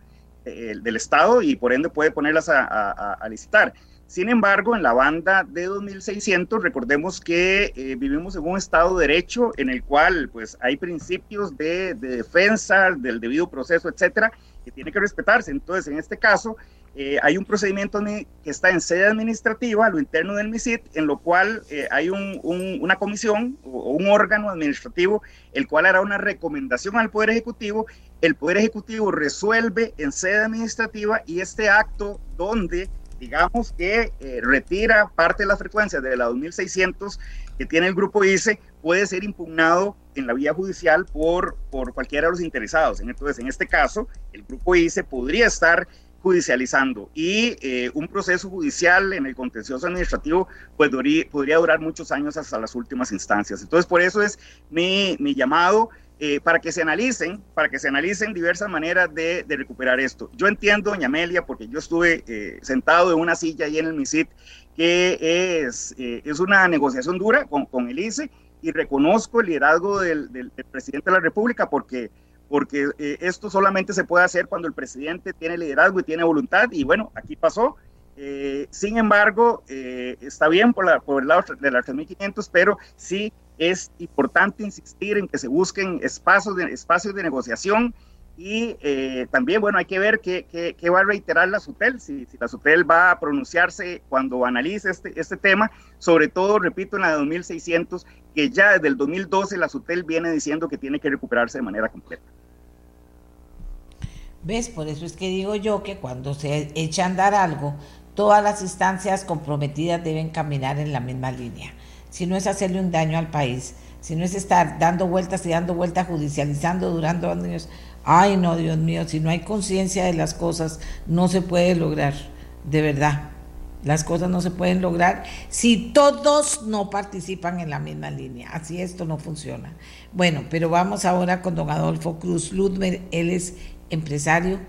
eh, del Estado y por ende puede ponerlas a licitar. Sin embargo, en la banda de 2600, recordemos que eh, vivimos en un Estado de Derecho en el cual pues, hay principios de, defensa, del debido proceso, etcétera, que tiene que respetarse. Entonces, en este caso, eh, hay un procedimiento que está en sede administrativa, lo interno del MISIT, en lo cual eh, hay una comisión o un órgano administrativo, el cual hará una recomendación al Poder Ejecutivo. El Poder Ejecutivo resuelve en sede administrativa y este acto donde digamos que eh, retira parte de las frecuencias de la 2600 que tiene el grupo ICE, puede ser impugnado en la vía judicial por, por cualquiera de los interesados. Entonces, en este caso, el grupo ICE podría estar judicializando y eh, un proceso judicial en el contencioso administrativo pues podría durar muchos años hasta las últimas instancias. Entonces, por eso es mi, mi llamado eh, para que se analicen, para que se analicen diversas maneras de, recuperar esto. Yo entiendo, doña Amelia, porque yo estuve eh, sentado en una silla ahí en el MISIT, que es, eh, es una negociación dura con, con, el ICE y reconozco el liderazgo del, del, presidente de la República porque, porque esto solamente se puede hacer cuando el presidente tiene liderazgo y tiene voluntad y bueno, aquí pasó. sin embargo, está bien por, la, por el lado de las 3.500, pero sí es importante insistir en que se busquen espacios de, espacios de negociación y eh, también, bueno, hay que ver qué, qué, va a reiterar la SUTEL, si, si, la SUTEL va a pronunciarse cuando analice este, este tema, sobre todo, repito, en la de 2600, que ya desde el 2012 la SUTEL viene diciendo que tiene que recuperarse de manera completa. ¿Ves? Por eso es que digo yo que cuando se echa a andar algo, todas las instancias comprometidas deben caminar en la misma línea si no es hacerle un daño al país, si no es estar dando vueltas y dando vueltas, judicializando durante años. Ay, no, Dios mío, si no hay conciencia de las cosas, no se puede lograr, de verdad. Las cosas no se pueden lograr si todos no participan en la misma línea. Así esto no funciona. Bueno, pero vamos ahora con don Adolfo Cruz Ludmer. Él es empresario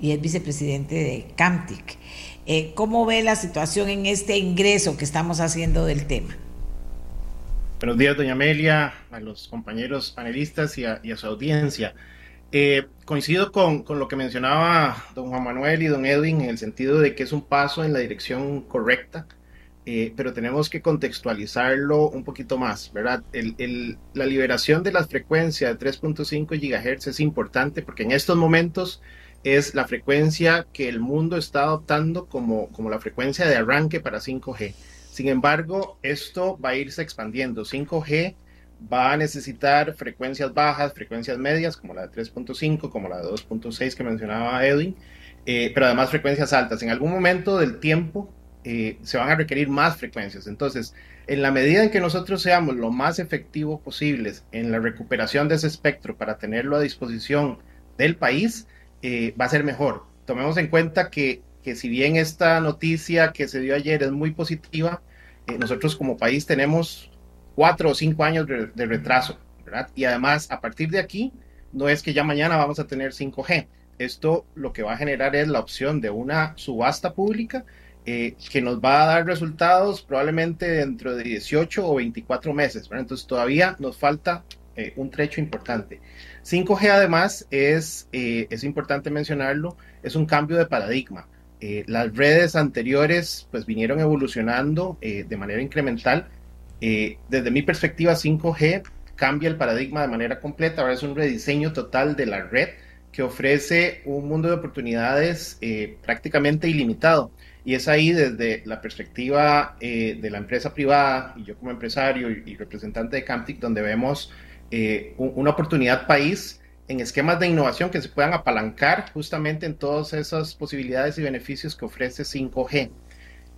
y es vicepresidente de CAMTIC. Eh, ¿Cómo ve la situación en este ingreso que estamos haciendo del tema? Buenos días, doña Amelia, a los compañeros panelistas y a, su audiencia. Eh, coincido con, lo que mencionaba don Juan Manuel y don Edwin en el sentido de que es un paso en la dirección correcta, eh, pero tenemos que contextualizarlo un poquito más, ¿verdad? la liberación de las frecuencias de 3.5 GHz es importante porque en estos momentos es la frecuencia que el mundo está adoptando como, como la frecuencia de arranque para 5G. Sin embargo, esto va a irse expandiendo. 5G va a necesitar frecuencias bajas, frecuencias medias, como la de 3.5, como la de 2.6 que mencionaba Edwin, eh, pero además frecuencias altas. En algún momento del tiempo eh, se van a requerir más frecuencias. Entonces, en la medida en que nosotros seamos lo más efectivos posibles en la recuperación de ese espectro para tenerlo a disposición del país, eh, va a ser mejor. Tomemos en cuenta que que si bien esta noticia que se dio ayer es muy positiva, eh, nosotros como país tenemos cuatro o cinco años de, retraso, ¿verdad? Y además, a partir de aquí, no es que ya mañana vamos a tener 5G. Esto lo que va a generar es la opción de una subasta pública eh, que nos va a dar resultados probablemente dentro de 18 o 24 meses. ¿verdad? Entonces todavía nos falta eh, un trecho importante. 5G además es, es importante mencionarlo, es un cambio de paradigma. Eh, las redes anteriores pues vinieron evolucionando eh, de manera incremental. Eh, desde mi perspectiva 5G cambia el paradigma de manera completa, ahora es un rediseño total de la red que ofrece un mundo de oportunidades prácticamente ilimitado. Y es ahí desde la perspectiva de la empresa privada y yo como empresario y, representante de Camtic donde vemos una oportunidad país en esquemas de innovación que se puedan apalancar justamente en todas esas posibilidades y beneficios que ofrece 5G.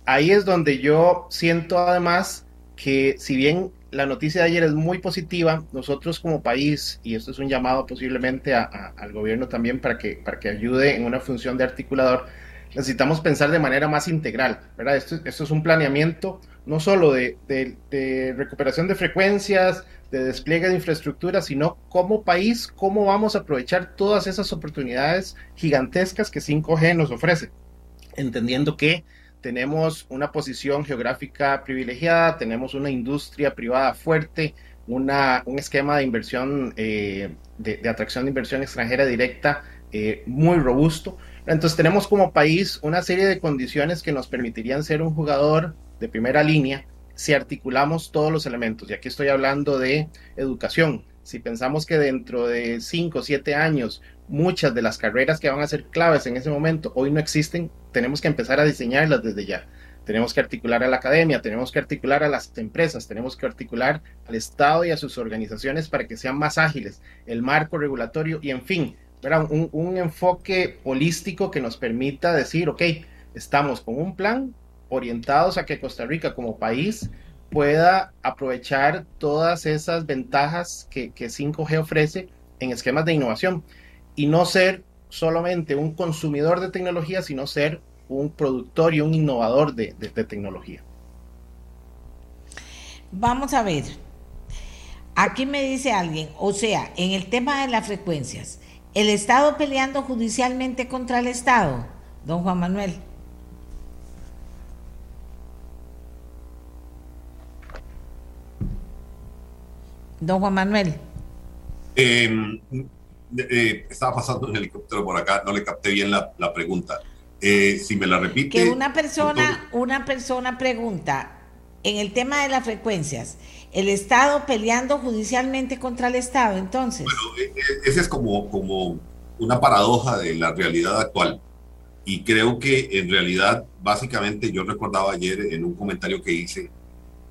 Ahí es donde yo siento además que si bien la noticia de ayer es muy positiva, nosotros como país, y esto es un llamado posiblemente al gobierno también para que, para que ayude en una función de articulador, necesitamos pensar de manera más integral, ¿verdad? Esto, esto es un planeamiento no solo de, recuperación de frecuencias, de despliegue de infraestructura, sino como país, cómo vamos a aprovechar todas esas oportunidades gigantescas que 5G nos ofrece, entendiendo que tenemos una posición geográfica privilegiada, tenemos una industria privada fuerte, una, un esquema de inversión, eh, de, atracción de inversión extranjera directa eh, muy robusto. Entonces tenemos como país una serie de condiciones que nos permitirían ser un jugador de primera línea si articulamos todos los elementos, y aquí estoy hablando de educación, si pensamos que dentro de 5 o 7 años muchas de las carreras que van a ser claves en ese momento hoy no existen, tenemos que empezar a diseñarlas desde ya. Tenemos que articular a la academia, tenemos que articular a las empresas, tenemos que articular al Estado y a sus organizaciones para que sean más ágiles, el marco regulatorio y en fin, un, un enfoque holístico que nos permita decir, ok, estamos con un plan, orientados a que Costa Rica como país pueda aprovechar todas esas ventajas que, 5G ofrece en esquemas de innovación y no ser solamente un consumidor de tecnología, sino ser un productor y un innovador de, tecnología. Vamos a ver, aquí me dice alguien, o sea, en el tema de las frecuencias, ¿el Estado peleando judicialmente contra el Estado, don Juan Manuel? Don Juan Manuel. Em, eh, estaba pasando un helicóptero por acá, no le capté bien la, pregunta. Eh, si me la repite. Que una persona, una persona pregunta, en el tema de las frecuencias, el Estado peleando judicialmente contra el Estado, entonces. Bueno, e, e, esa es como, como una paradoja de la realidad actual. Y creo que en realidad, básicamente, yo recordaba ayer en un comentario que hice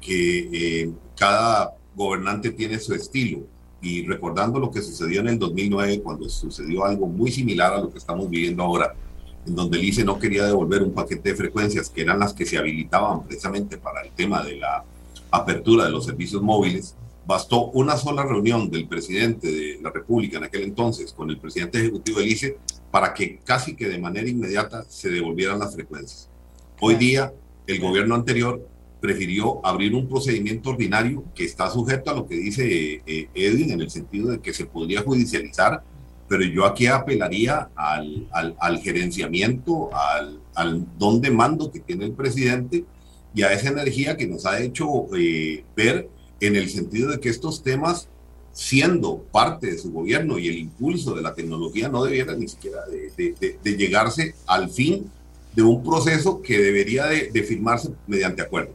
que eh, cada gobernante tiene su estilo. Y recordando lo que sucedió en el 2009, cuando sucedió algo muy similar a lo que estamos viviendo ahora, en donde el ICE no quería devolver un paquete de frecuencias que eran las que se habilitaban precisamente para el tema de la apertura de los servicios móviles, bastó una sola reunión del presidente de la República en aquel entonces con el presidente ejecutivo del ICE para que casi que de manera inmediata se devolvieran las frecuencias. Hoy día, el gobierno anterior prefirió abrir un procedimiento ordinario que está sujeto a lo que dice eh, Edwin en el sentido de que se podría judicializar, pero yo aquí apelaría al, al, gerenciamiento, al, al don de mando que tiene el presidente y a esa energía que nos ha hecho eh, ver en el sentido de que estos temas, siendo parte de su gobierno y el impulso de la tecnología, no debieran ni siquiera de, de, llegarse al fin de un proceso que debería de, firmarse mediante acuerdo.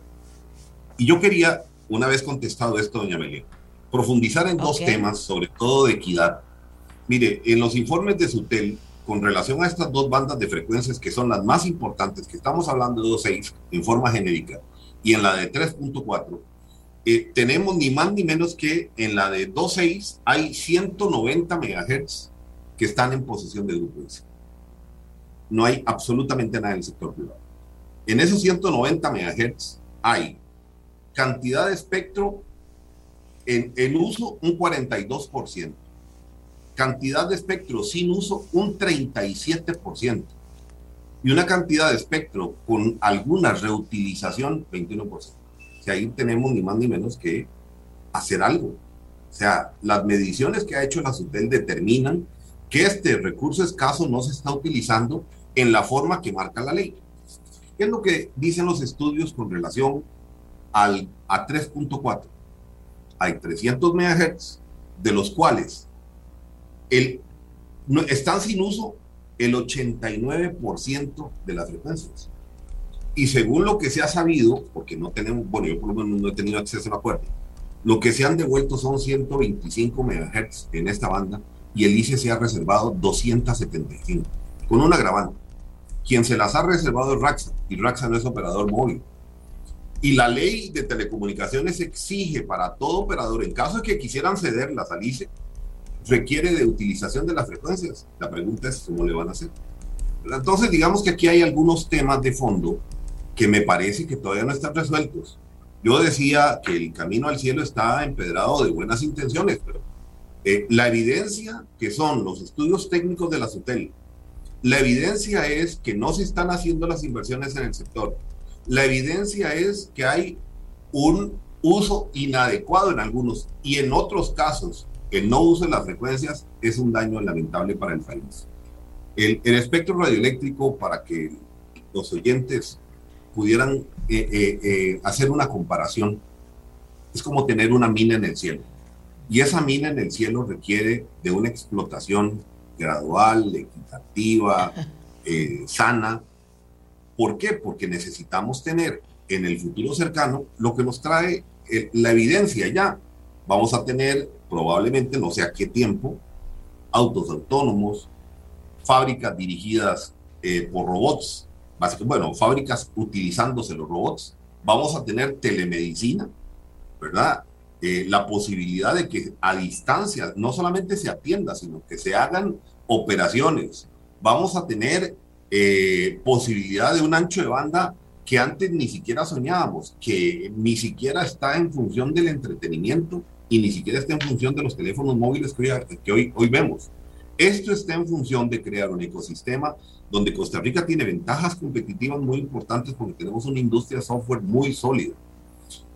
Y yo quería, una vez contestado esto, doña Amelia, profundizar en dos temas, sobre todo de equidad. Mire, en los informes de SUTEL, con relación a estas dos bandas de frecuencias que son las más importantes, que estamos hablando de 2.6 en forma genérica, y en la de 3.4, eh, tenemos ni más ni menos que en la de 2.6 hay 190 megahertz que están en posesión de Grupo No hay absolutamente nada en el sector privado. En esos 190 megahertz hay cantidad de espectro en, uso un 42%, cantidad de espectro sin uso un 37% y una cantidad de espectro con alguna reutilización 21%. O sea, ahí tenemos ni más ni menos que hacer algo. O sea, las mediciones que ha hecho la SUTEL determinan que este recurso escaso no se está utilizando en la forma que marca la ley. ¿Qué es lo que dicen los estudios con relación al, a 3.4 hay 300 MHz, de los cuales no, están sin uso el 89% de las frecuencias. Y según lo que se ha sabido, porque no tenemos, bueno, yo por lo menos no he tenido acceso a la puerta, lo que se han devuelto son 125 MHz en esta banda y el ICE se ha reservado 275, con un agravante. Quien se las ha reservado es Raxa, y Raxa no es operador móvil. Y la ley de telecomunicaciones exige para todo operador, en caso de que quisieran cederlas al ICE, requiere de utilización de las frecuencias. La pregunta es cómo le van a hacer. Entonces, digamos que aquí hay algunos temas de fondo que me parece que todavía no están resueltos. Yo decía que el camino al cielo está empedrado de buenas intenciones, pero eh, la evidencia que son los estudios técnicos de la SUTEL, la evidencia es que no se están haciendo las inversiones en el sector. La evidencia es que hay un uso inadecuado en algunos y en otros casos el no uso de las frecuencias es un daño lamentable para el país. El, espectro radioeléctrico, para que los oyentes pudieran eh, eh, eh, hacer una comparación, es como tener una mina en el cielo. Y esa mina en el cielo requiere de una explotación gradual, equitativa, sana. ¿Por qué? Porque necesitamos tener en el futuro cercano lo que nos trae la evidencia ya. Vamos a tener probablemente, no sé a qué tiempo, autos autónomos, fábricas dirigidas eh, por robots, bueno, fábricas utilizándose los robots. Vamos a tener telemedicina, ¿verdad? Eh, la posibilidad de que a distancia no solamente se atienda, sino que se hagan operaciones. Vamos a tener eh, posibilidad de un ancho de banda que antes ni siquiera soñábamos, que ni siquiera está en función del entretenimiento, y ni siquiera está en función de los teléfonos móviles que hoy, hoy, vemos. Esto está en función de crear un ecosistema donde Costa Rica tiene ventajas competitivas muy importantes porque tenemos una industria de software muy sólida.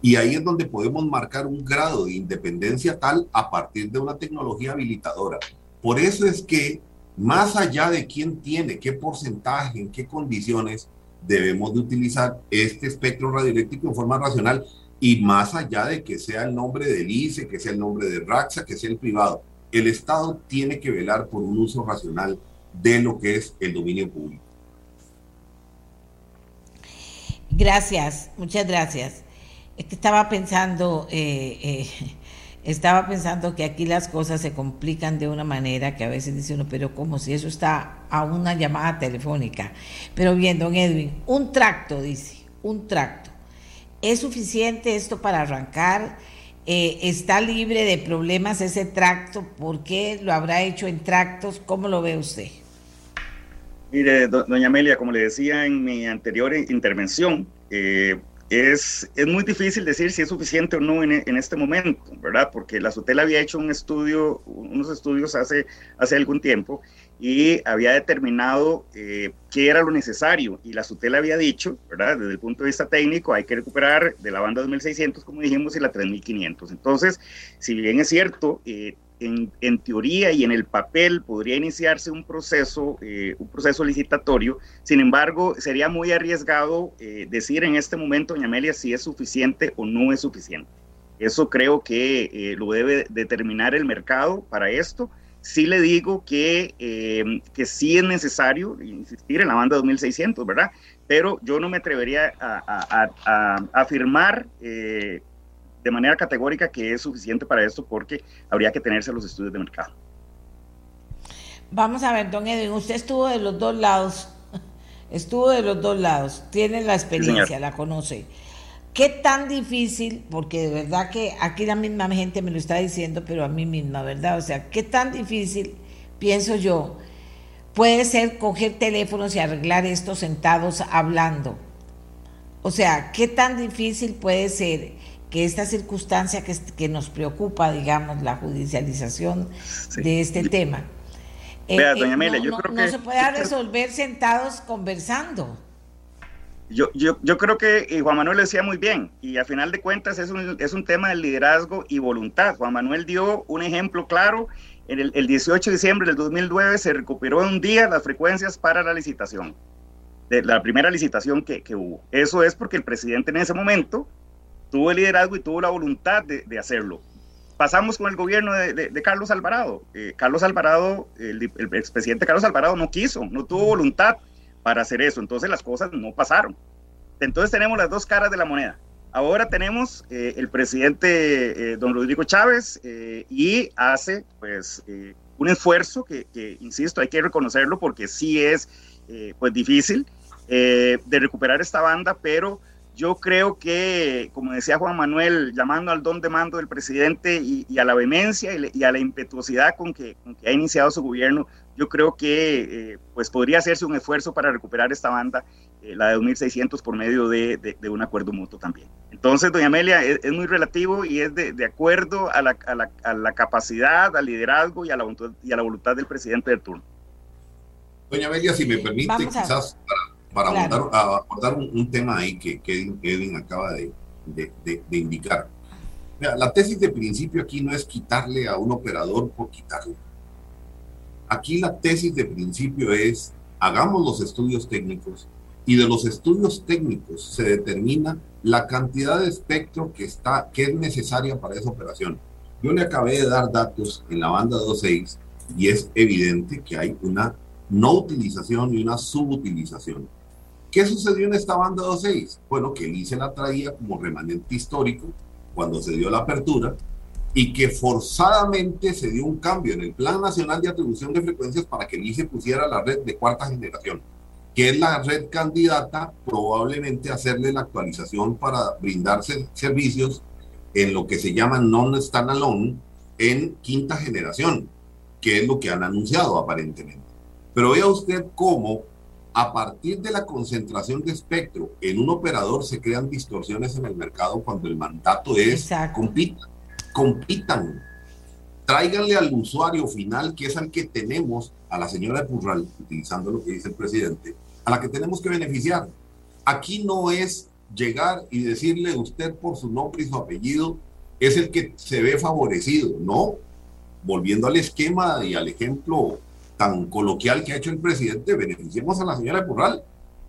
Y ahí es donde podemos marcar un grado de independencia tal a partir de una tecnología habilitadora. Por eso es que más allá de quién tiene, qué porcentaje, en qué condiciones, debemos de utilizar este espectro radioeléctrico en forma racional y más allá de que sea el nombre del ICE, que sea el nombre de Raxa, que sea el privado, el Estado tiene que velar por un uso racional de lo que es el dominio público. Gracias, muchas gracias. Es estaba pensando, eh, eh, estaba pensando que aquí las cosas se complican de una manera que a veces dice uno, pero como si eso está a una llamada telefónica. Pero bien, don Edwin, un tracto, dice, un tracto ¿Es suficiente esto para arrancar? Eh, ¿Está libre de problemas ese tracto? ¿Por qué lo habrá hecho en tractos? ¿Cómo lo ve usted? Mire, doña Amelia, como le decía en mi anterior intervención, eh, es, es, muy difícil decir si es suficiente o no en, en, este momento, ¿verdad? Porque la SUTEL había hecho un estudio, unos estudios hace, hace algún tiempo y había determinado eh, qué era lo necesario. Y la SUTEL había dicho, ¿verdad? Desde el punto de vista técnico, hay que recuperar de la banda 2600, como dijimos, y la 3500. Entonces, si bien es cierto, eh, en, en, teoría y en el papel podría iniciarse un proceso, eh, un proceso licitatorio, sin embargo, sería muy arriesgado decir en este momento, doña Amelia, si es suficiente o no es suficiente. Eso creo que lo debe determinar el mercado para esto sí le digo que, eh, que sí es necesario insistir en la banda 2600, ¿verdad? Pero yo no me atrevería a, afirmar eh, de manera categórica que es suficiente para esto porque habría que tenerse los estudios de mercado. Vamos a ver, don Edwin, usted estuvo de los dos lados, estuvo de los dos lados, tiene la experiencia, la conoce. ¿Qué tan difícil, porque de verdad que aquí la misma gente me lo está diciendo, pero a mí misma, ¿verdad? O sea, ¿qué tan difícil, pienso yo, puede ser coger teléfonos y arreglar esto sentados hablando? O sea, ¿qué tan difícil puede ser que esta circunstancia que, que nos preocupa, digamos, la judicialización de este tema, eh, doña Amelia, no, yo creo no se pueda resolver sentados conversando? Yo, yo, yo, creo que Juan Manuel decía muy bien, y a final de cuentas es un, es un tema de liderazgo y voluntad. Juan Manuel dio un ejemplo claro. En el, el 18 de diciembre del 2009 se recuperó un día las frecuencias para la licitación, de la primera licitación que, que, hubo. Eso es porque el presidente en ese momento tuvo el liderazgo y tuvo la voluntad de, de hacerlo pasamos con el gobierno de, Carlos Alvarado. Eh, Carlos Alvarado, el, el expresidente Carlos Alvarado no quiso, no tuvo voluntad para hacer eso, entonces las cosas no pasaron. Entonces tenemos las dos caras de la moneda. Ahora tenemos eh, el presidente don Rodrigo Chávez y hace pues un esfuerzo que, que, insisto, hay que reconocerlo porque sí es pues difícil de recuperar esta banda, pero yo creo que, como decía Juan Manuel, llamando al don de mando del presidente y, a la vehemencia y, a la impetuosidad con que, ha iniciado su gobierno, yo creo que eh, pues podría hacerse un esfuerzo para recuperar esta banda, eh, la de 2.600, por medio de, un acuerdo mutuo también. Entonces, doña Amelia, es, muy relativo y es de, acuerdo a la, a, la, capacidad, al liderazgo y a la, y a la voluntad del presidente del turno. Doña Amelia, si me permite, quizás para abordar, un, tema ahí que, Edwin acaba de, indicar. la tesis de principio aquí no es quitarle a un operador por quitarle. Aquí la tesis de principio es, hagamos los estudios técnicos y de los estudios técnicos se determina la cantidad de espectro que, está, que es necesaria para esa operación. Yo le acabé de dar datos en la banda 2.6 y es evidente que hay una no utilización y una subutilización. ¿Qué sucedió en esta banda 26? Bueno, que el ICE la traía como remanente histórico cuando se dio la apertura y que forzadamente se dio un cambio en el Plan Nacional de Atribución de Frecuencias para que el ICE pusiera la red de cuarta generación, que es la red candidata probablemente a hacerle la actualización para brindarse servicios en lo que se llama non-standalone en quinta generación, que es lo que han anunciado aparentemente. Pero vea usted cómo a partir de la concentración de espectro en un operador se crean distorsiones en el mercado cuando el mandato es compitan, compitan, tráiganle al usuario final, que es al que tenemos, a la señora de Purral, utilizando lo que dice el presidente, a la que tenemos que beneficiar. Aquí no es llegar y decirle usted por su nombre y su apellido es el que se ve favorecido, no. Volviendo al esquema y al ejemplo tan coloquial que ha hecho el presidente, beneficiemos a la señora de Purral.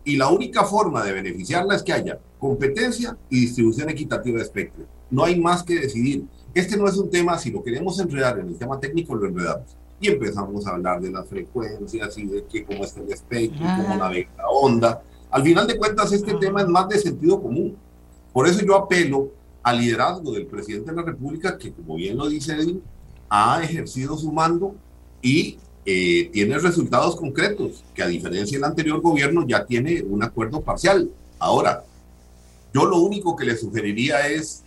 Y la única forma de beneficiarla es que haya competencia y distribución equitativa de espectro. No hay más que decidir. Este no es un tema, si lo queremos enredar en el tema técnico, lo enredamos. Y empezamos a hablar de las frecuencias y de que cómo está el espectro, cómo navega la onda. Al final de cuentas, este tema es más de sentido común. Por eso yo apelo al liderazgo del presidente de la República, que como bien lo dice Edwin, ha ejercido su mando y eh, tiene resultados concretos, que a diferencia del anterior gobierno ya tiene un acuerdo parcial. Ahora, yo lo único que le sugeriría es,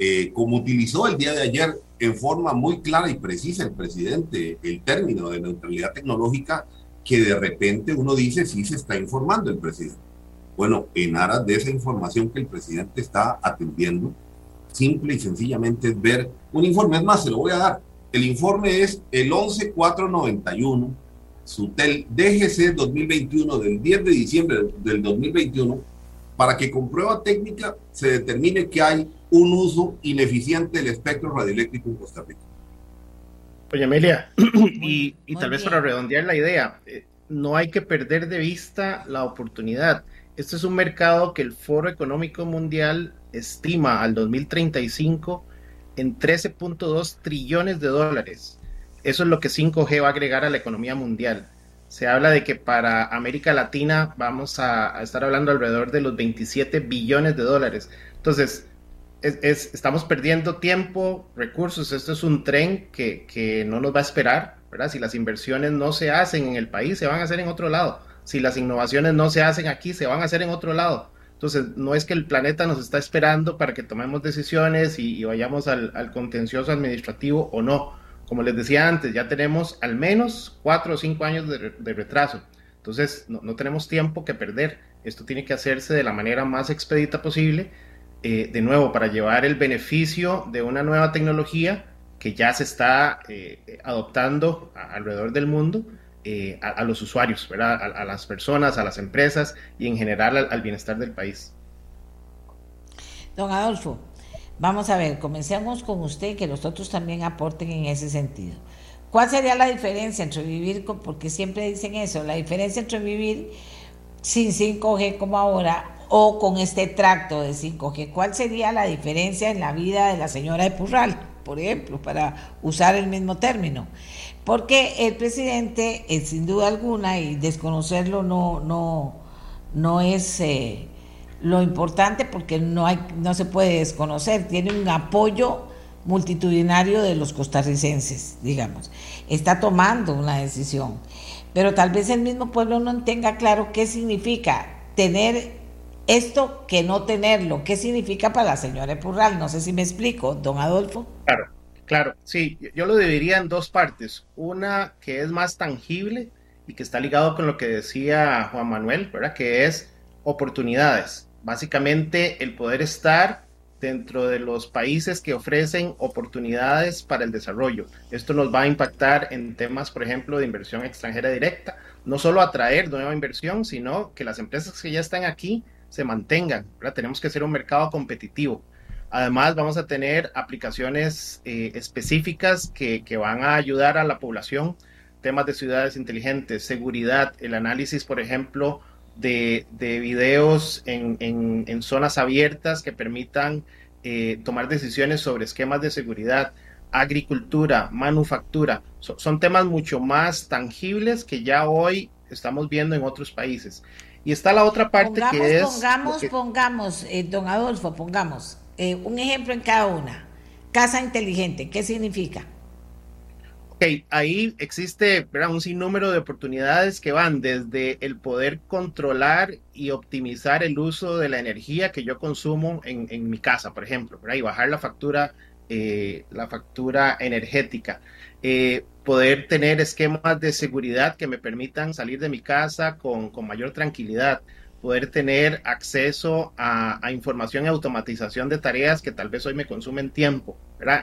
eh, como utilizó el día de ayer en forma muy clara y precisa el presidente el término de neutralidad tecnológica, que de repente uno dice si se está informando el presidente. Bueno, en aras de esa información que el presidente está atendiendo, simple y sencillamente es ver un informe. Es más, se lo voy a dar el informe es el 11491, SUTEL DGC 2021 del 10 de diciembre del 2021, para que con prueba técnica se determine que hay un uso ineficiente del espectro radioeléctrico en Costa Rica. Oye, Amelia, y, tal vez para redondear la idea, eh, no hay que perder de vista la oportunidad. Este es un mercado que el Foro Económico Mundial estima al 2035 en 13.2 trillones de dólares. Eso es lo que 5G va a agregar a la economía mundial. Se habla de que para América Latina vamos a, estar hablando alrededor de los 27 billones de dólares. Entonces, estamos perdiendo tiempo, recursos. Esto es un tren que, que no nos va a esperar, ¿verdad? Si las inversiones no se hacen en el país, se van a hacer en otro lado. Si las innovaciones no se hacen aquí, se van a hacer en otro lado. Entonces, no es que el planeta nos está esperando para que tomemos decisiones y, vayamos al, contencioso administrativo o no. Como les decía antes, ya tenemos al menos cuatro o cinco años de, retraso. Entonces, no, tenemos tiempo que perder. Esto tiene que hacerse de la manera más expedita posible, eh, de nuevo, para llevar el beneficio de una nueva tecnología que ya se está eh, adoptando alrededor del mundo eh, a, los usuarios, ¿verdad? A, las personas, a las empresas y en general al, bienestar del país. Don Adolfo, vamos a ver, comencemos con usted, que los otros también aporten en ese sentido. ¿Cuál sería la diferencia entre vivir, con, porque siempre dicen eso, la diferencia entre vivir sin 5G como ahora o con este tracto de 5G? ¿Cuál sería la diferencia en la vida de la señora de Purral? por ejemplo, para usar el mismo término. Porque el presidente, eh, sin duda alguna, y desconocerlo no, no, no es eh, lo importante porque no, hay, no se puede desconocer, tiene un apoyo multitudinario de los costarricenses, digamos. Está tomando una decisión. Pero tal vez el mismo pueblo no tenga claro qué significa tener esto que no tenerlo. ¿Qué significa para la señora Epurral? No sé si me explico, don Adolfo. Claro, claro, sí, yo lo dividiría en dos partes. Una que es más tangible y que está ligado con lo que decía Juan Manuel, ¿verdad? Que es oportunidades. Básicamente el poder estar dentro de los países que ofrecen oportunidades para el desarrollo. Esto nos va a impactar en temas, por ejemplo, de inversión extranjera directa, no solo atraer nueva inversión, sino que las empresas que ya están aquí se mantengan. Tenemos que ser un mercado competitivo. Además, vamos a tener aplicaciones eh, específicas que, van a ayudar a la población, temas de ciudades inteligentes, seguridad, el análisis, por ejemplo, de, videos en, zonas abiertas que permitan eh, tomar decisiones sobre esquemas de seguridad, agricultura, manufactura. son temas mucho más tangibles que ya hoy estamos viendo en otros países. Y está la otra parte que es... Pongamos, pongamos, eh, don Adolfo, pongamos eh, un ejemplo en cada una. Casa inteligente, ¿qué significa? Ok, ahí existe un sinnúmero de oportunidades que van desde el poder controlar y optimizar el uso de la energía que yo consumo en, en mi casa, por ejemplo, y bajar la factura, eh, la factura energética. Eh, poder tener esquemas de seguridad que me permitan salir de mi casa con, mayor tranquilidad, poder tener acceso a, información y automatización de tareas que tal vez hoy me consumen tiempo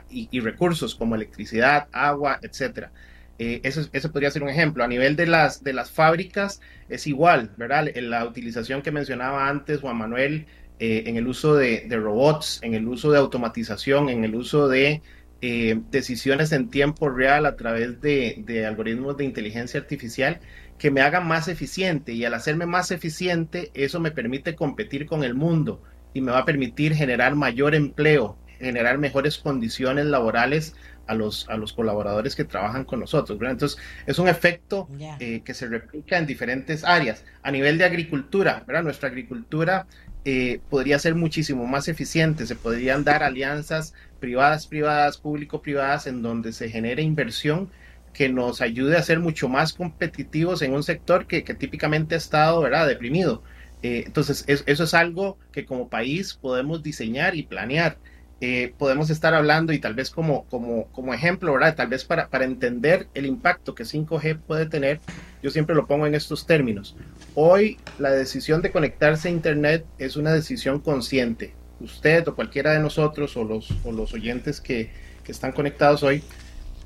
Y, recursos como electricidad, agua, etcétera. Eh, eso, podría ser un ejemplo. A nivel de las, de las fábricas es igual, ¿verdad? En la utilización que mencionaba antes Juan Manuel, eh, en el uso de, de, robots, en el uso de automatización, en el uso de eh, decisiones en tiempo real a través de, algoritmos de inteligencia artificial que me hagan más eficiente y al hacerme más eficiente eso me permite competir con el mundo y me va a permitir generar mayor empleo, generar mejores condiciones laborales a los, a los colaboradores que trabajan con nosotros. Entonces, es un efecto eh, que se replica en diferentes áreas. A nivel de agricultura, ¿verdad? nuestra agricultura eh, podría ser muchísimo más eficiente, se podrían dar alianzas privadas, privadas, público-privadas, en donde se genere inversión que nos ayude a ser mucho más competitivos en un sector que, típicamente ha estado ¿verdad? deprimido. Eh, entonces, eso es algo que como país podemos diseñar y planear. Eh, podemos estar hablando y tal vez como, como, como ejemplo, ¿verdad? Tal vez para, para entender el impacto que 5G puede tener, yo siempre lo pongo en estos términos. Hoy la decisión de conectarse a Internet es una decisión consciente. Usted o cualquiera de nosotros o los, o los oyentes que, que están conectados hoy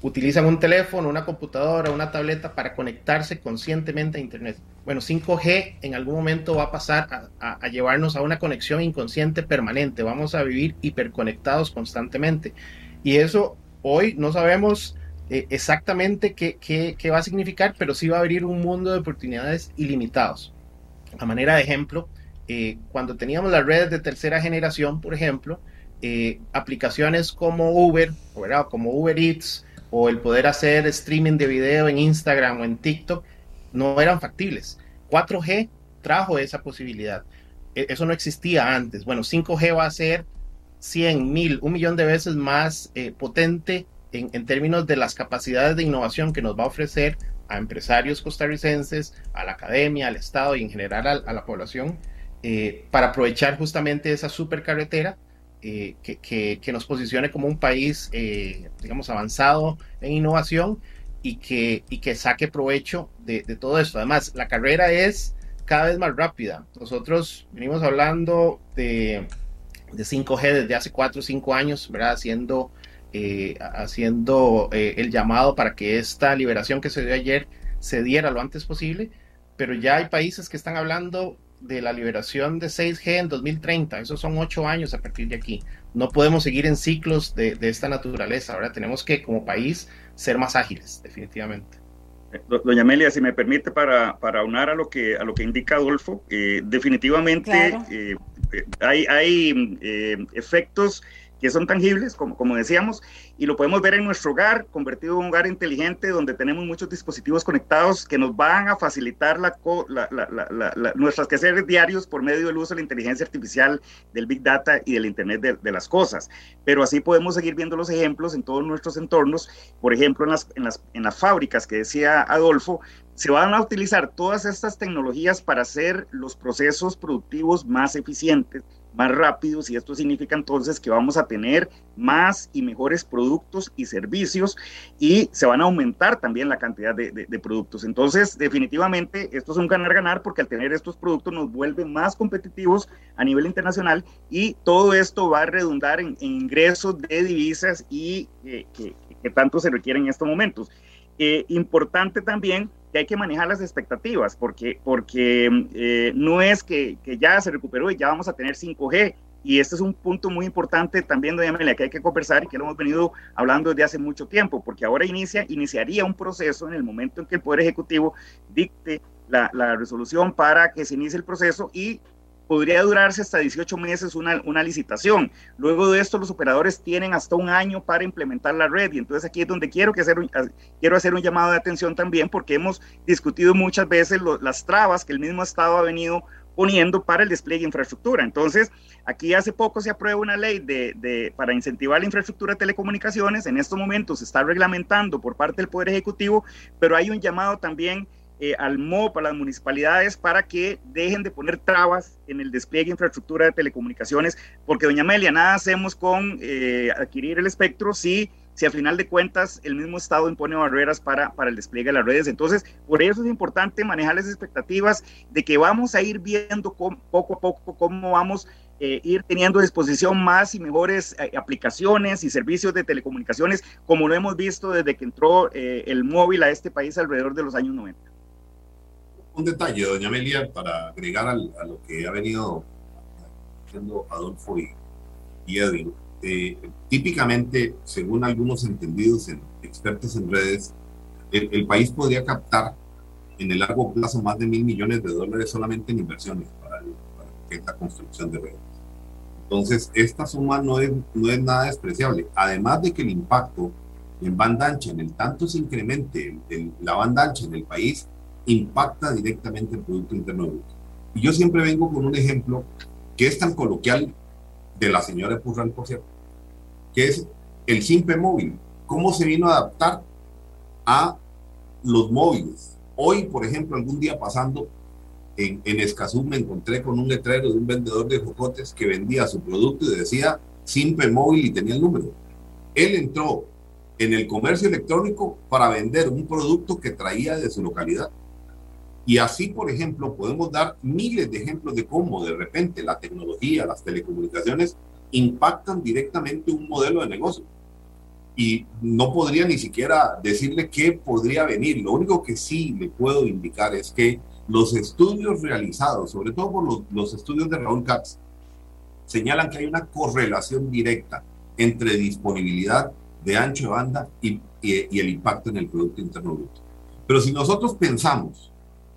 utilizan un teléfono, una computadora, una tableta para conectarse conscientemente a Internet. Bueno, 5G en algún momento va a pasar a, llevarnos a una conexión inconsciente permanente. Vamos a vivir hiperconectados constantemente. Y eso hoy no sabemos eh, exactamente qué, qué, va a significar, pero sí va a abrir un mundo de oportunidades ilimitados. A manera de ejemplo, eh, cuando teníamos las redes de tercera generación, por ejemplo, eh, aplicaciones como Uber, como Uber Eats, o el poder hacer streaming de video en Instagram o en TikTok no eran factibles. 4G trajo esa posibilidad. E, eso no existía antes. Bueno, 5G va a ser 100, mil, un millón de veces más eh, potente en, términos de las capacidades de innovación que nos va a ofrecer a empresarios costarricenses, a la academia, al Estado y en general a, la población eh, para aprovechar justamente esa supercarretera eh, que, nos posicione como un país, eh, digamos, avanzado en innovación y que, y que saque provecho de, todo esto. Además, la carrera es cada vez más rápida. Nosotros venimos hablando de, de 5G desde hace 4 o 5 años, ¿verdad? Haciendo, eh, haciendo el llamado para que esta liberación que se dio ayer se diera lo antes posible, pero ya hay países que están hablando de la liberación de 6G en 2030. Esos son ocho años a partir de aquí. No podemos seguir en ciclos de, esta naturaleza. Ahora tenemos que, como país, ser más ágiles, definitivamente. Doña Amelia, si me permite, para, para unar a lo que, a lo que indica Adolfo, eh, definitivamente eh, hay, hay eh, efectos que son tangibles, como, como decíamos, y lo podemos ver en nuestro hogar, convertido en un hogar inteligente donde tenemos muchos dispositivos conectados que nos van a facilitar la, nuestros quehaceres diarios por medio del uso de la inteligencia artificial, del Big Data y del Internet de, las cosas. Pero así podemos seguir viendo los ejemplos en todos nuestros entornos, por ejemplo, en las, en las, en las fábricas que decía Adolfo, se van a utilizar todas estas tecnologías para hacer los procesos productivos más eficientes más rápidos y esto significa entonces que vamos a tener más y mejores productos y servicios y se van a aumentar también la cantidad de, productos. Entonces, definitivamente, esto es un ganar-ganar porque al tener estos productos nos vuelve más competitivos a nivel internacional y todo esto va a redundar en, ingresos de divisas y eh, que, tanto se requieren en estos momentos. Eh, importante también que hay que manejar las expectativas, porque, porque eh, no es que, que, ya se recuperó y ya vamos a tener 5G. Y este es un punto muy importante también, doña Amelia, que hay que conversar y que lo hemos venido hablando desde hace mucho tiempo, porque ahora inicia, iniciaría un proceso en el momento en que el Poder Ejecutivo dicte la, la resolución para que se inicie el proceso y podría durarse hasta 18 meses una, una, licitación. Luego de esto, los operadores tienen hasta un año para implementar la red. Y entonces aquí es donde quiero, que hacer, un, quiero hacer un llamado de atención también, porque hemos discutido muchas veces las trabas que el mismo Estado ha venido poniendo para el despliegue de infraestructura. Entonces, aquí hace poco se aprueba una ley de, de, para incentivar la infraestructura de telecomunicaciones. En estos momentos se está reglamentando por parte del Poder Ejecutivo, pero hay un llamado también eh, al MOP, a las municipalidades, para que dejen de poner trabas en el despliegue de infraestructura de telecomunicaciones, porque doña Amelia, nada hacemos con eh, adquirir el espectro si, si a final de cuentas el mismo Estado impone barreras para, para el despliegue de las redes. Entonces, por eso es importante manejar las expectativas de que vamos a ir viendo poco a poco cómo vamos eh, ir teniendo a disposición más y mejores aplicaciones y servicios de telecomunicaciones, como lo hemos visto desde que entró el móvil a este país alrededor de los años 90 un detalle, doña Amelia, para agregar a lo que ha venido haciendo Adolfo y, Edwin. Eh, típicamente, según algunos entendidos en, expertos en redes, el, país podría captar en el largo plazo más de mil millones de dólares solamente en inversiones para, esta construcción de redes. Entonces, esta suma no es, no es nada despreciable. Además de que el impacto en banda ancha, en el tanto se incremente la banda ancha en el país, impacta directamente el Producto Interno Bruto. Y yo siempre vengo con un ejemplo que es tan coloquial de la señora Purral, por cierto, que es el simple móvil. ¿Cómo se vino a adaptar a los móviles? Hoy, por ejemplo, algún día pasando en, en Escazú me encontré con un letrero de un vendedor de jocotes que vendía su producto y decía simple móvil y tenía el número. Él entró en el comercio electrónico para vender un producto que traía de su localidad. Y así, por ejemplo, podemos dar miles de ejemplos de cómo de repente la tecnología, las telecomunicaciones impactan directamente un modelo de negocio. Y no podría ni siquiera decirle qué podría venir. Lo único que sí le puedo indicar es que los estudios realizados, sobre todo por los, estudios de Raúl Katz, señalan que hay una correlación directa entre disponibilidad de ancho de banda y, y el impacto en el Producto Interno Bruto. Pero si nosotros pensamos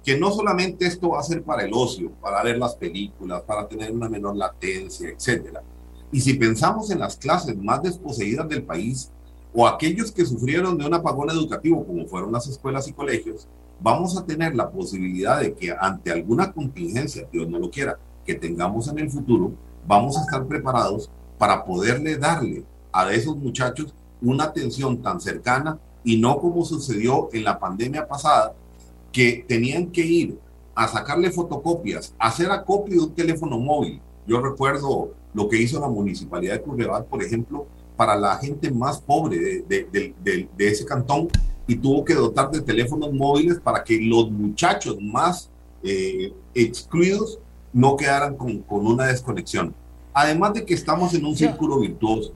que no solamente esto va a ser para el ocio, para ver las películas, para tener una menor latencia, etc. Y si pensamos en las clases más desposeídas del país o aquellos que sufrieron de un apagón educativo, como fueron las escuelas y colegios, vamos a tener la posibilidad de que ante alguna contingencia, Dios no lo quiera, que tengamos en el futuro, vamos a estar preparados para poderle darle a esos muchachos una atención tan cercana y no como sucedió en la pandemia pasada, que tenían que ir a sacarle fotocopias, hacer acopio de un teléfono móvil. Yo recuerdo lo que hizo la municipalidad de Curreval, por ejemplo, para la gente más pobre de, ese cantón y tuvo que dotar de teléfonos móviles para que los muchachos más eh, excluidos no quedaran con, con una desconexión. Además de que estamos en un círculo virtuoso.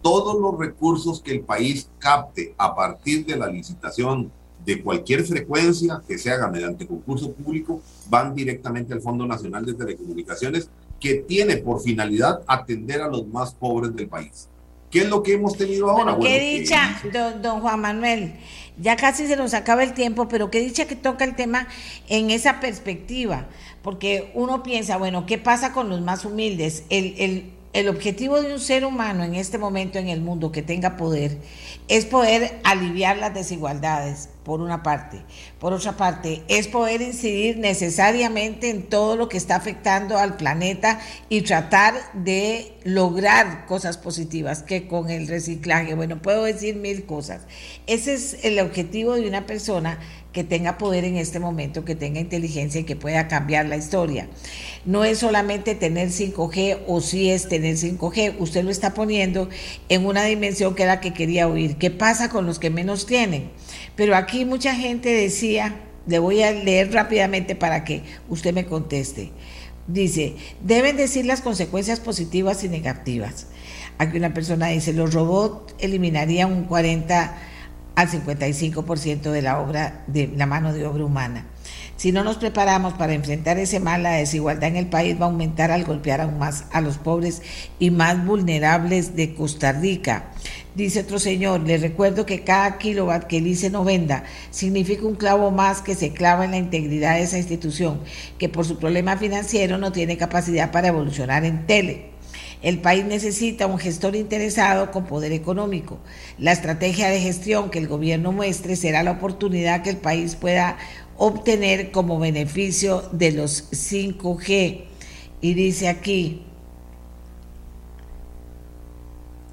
Todos los recursos que el país capte a partir de la licitación de cualquier frecuencia que se haga mediante concurso público van directamente al Fondo Nacional de Telecomunicaciones, que tiene por finalidad atender a los más pobres del país. ¿Qué es lo que hemos tenido ahora? Bueno, qué dicha, don, Juan Manuel. Ya casi se nos acaba el tiempo, pero qué dicha que toca el tema en esa perspectiva, porque uno piensa, bueno, ¿qué pasa con los más humildes? El, el el objetivo de un ser humano en este momento en el mundo que tenga poder es poder aliviar las desigualdades, por una parte. Por otra parte, es poder incidir necesariamente en todo lo que está afectando al planeta y tratar de lograr cosas positivas, que con el reciclaje, bueno, puedo decir mil cosas. Ese es el objetivo de una persona que tenga poder en este momento, que tenga inteligencia y que pueda cambiar la historia. No es solamente tener 5G o si es tener 5G, usted lo está poniendo en una dimensión que era la que quería oír. ¿Qué pasa con los que menos tienen? Pero aquí mucha gente decía, le voy a leer rápidamente para que usted me conteste. Dice, deben decir las consecuencias positivas y negativas. Aquí una persona dice, los robots eliminarían un 40 al 55% de la obra de la mano de obra humana. Si no nos preparamos para enfrentar ese mal, la desigualdad en el país va a aumentar al golpear aún más a los pobres y más vulnerables de Costa Rica. Dice otro señor, le recuerdo que cada kilowatt que el ICE no venda significa un clavo más que se clava en la integridad de esa institución, que por su problema financiero no tiene capacidad para evolucionar en tele. El país necesita un gestor interesado con poder económico. La estrategia de gestión que el gobierno muestre será la oportunidad que el país pueda obtener como beneficio de los 5G. Y dice aquí,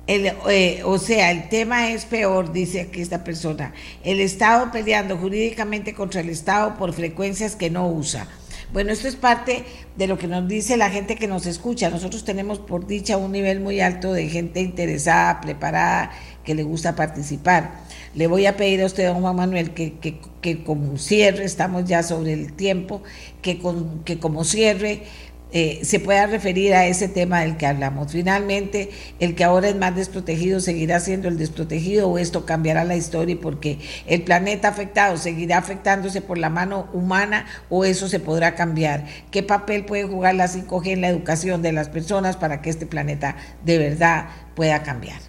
eh, o sea, el tema es peor, dice aquí esta persona. El Estado peleando jurídicamente contra el Estado por frecuencias que no usa. Bueno, esto es parte de lo que nos dice la gente que nos escucha. Nosotros tenemos, por dicha, un nivel muy alto de gente interesada, preparada, que le gusta participar. Le voy a pedir a usted, don Juan Manuel, que, que, que como cierre, estamos ya sobre el tiempo, que, con, que como cierre eh, se pueda referir a ese tema del que hablamos. Finalmente, el que ahora es más desprotegido seguirá siendo el desprotegido o esto cambiará la historia porque el planeta afectado seguirá afectándose por la mano humana o eso se podrá cambiar. ¿Qué papel puede jugar la 5G en la educación de las personas para que este planeta de verdad pueda cambiar?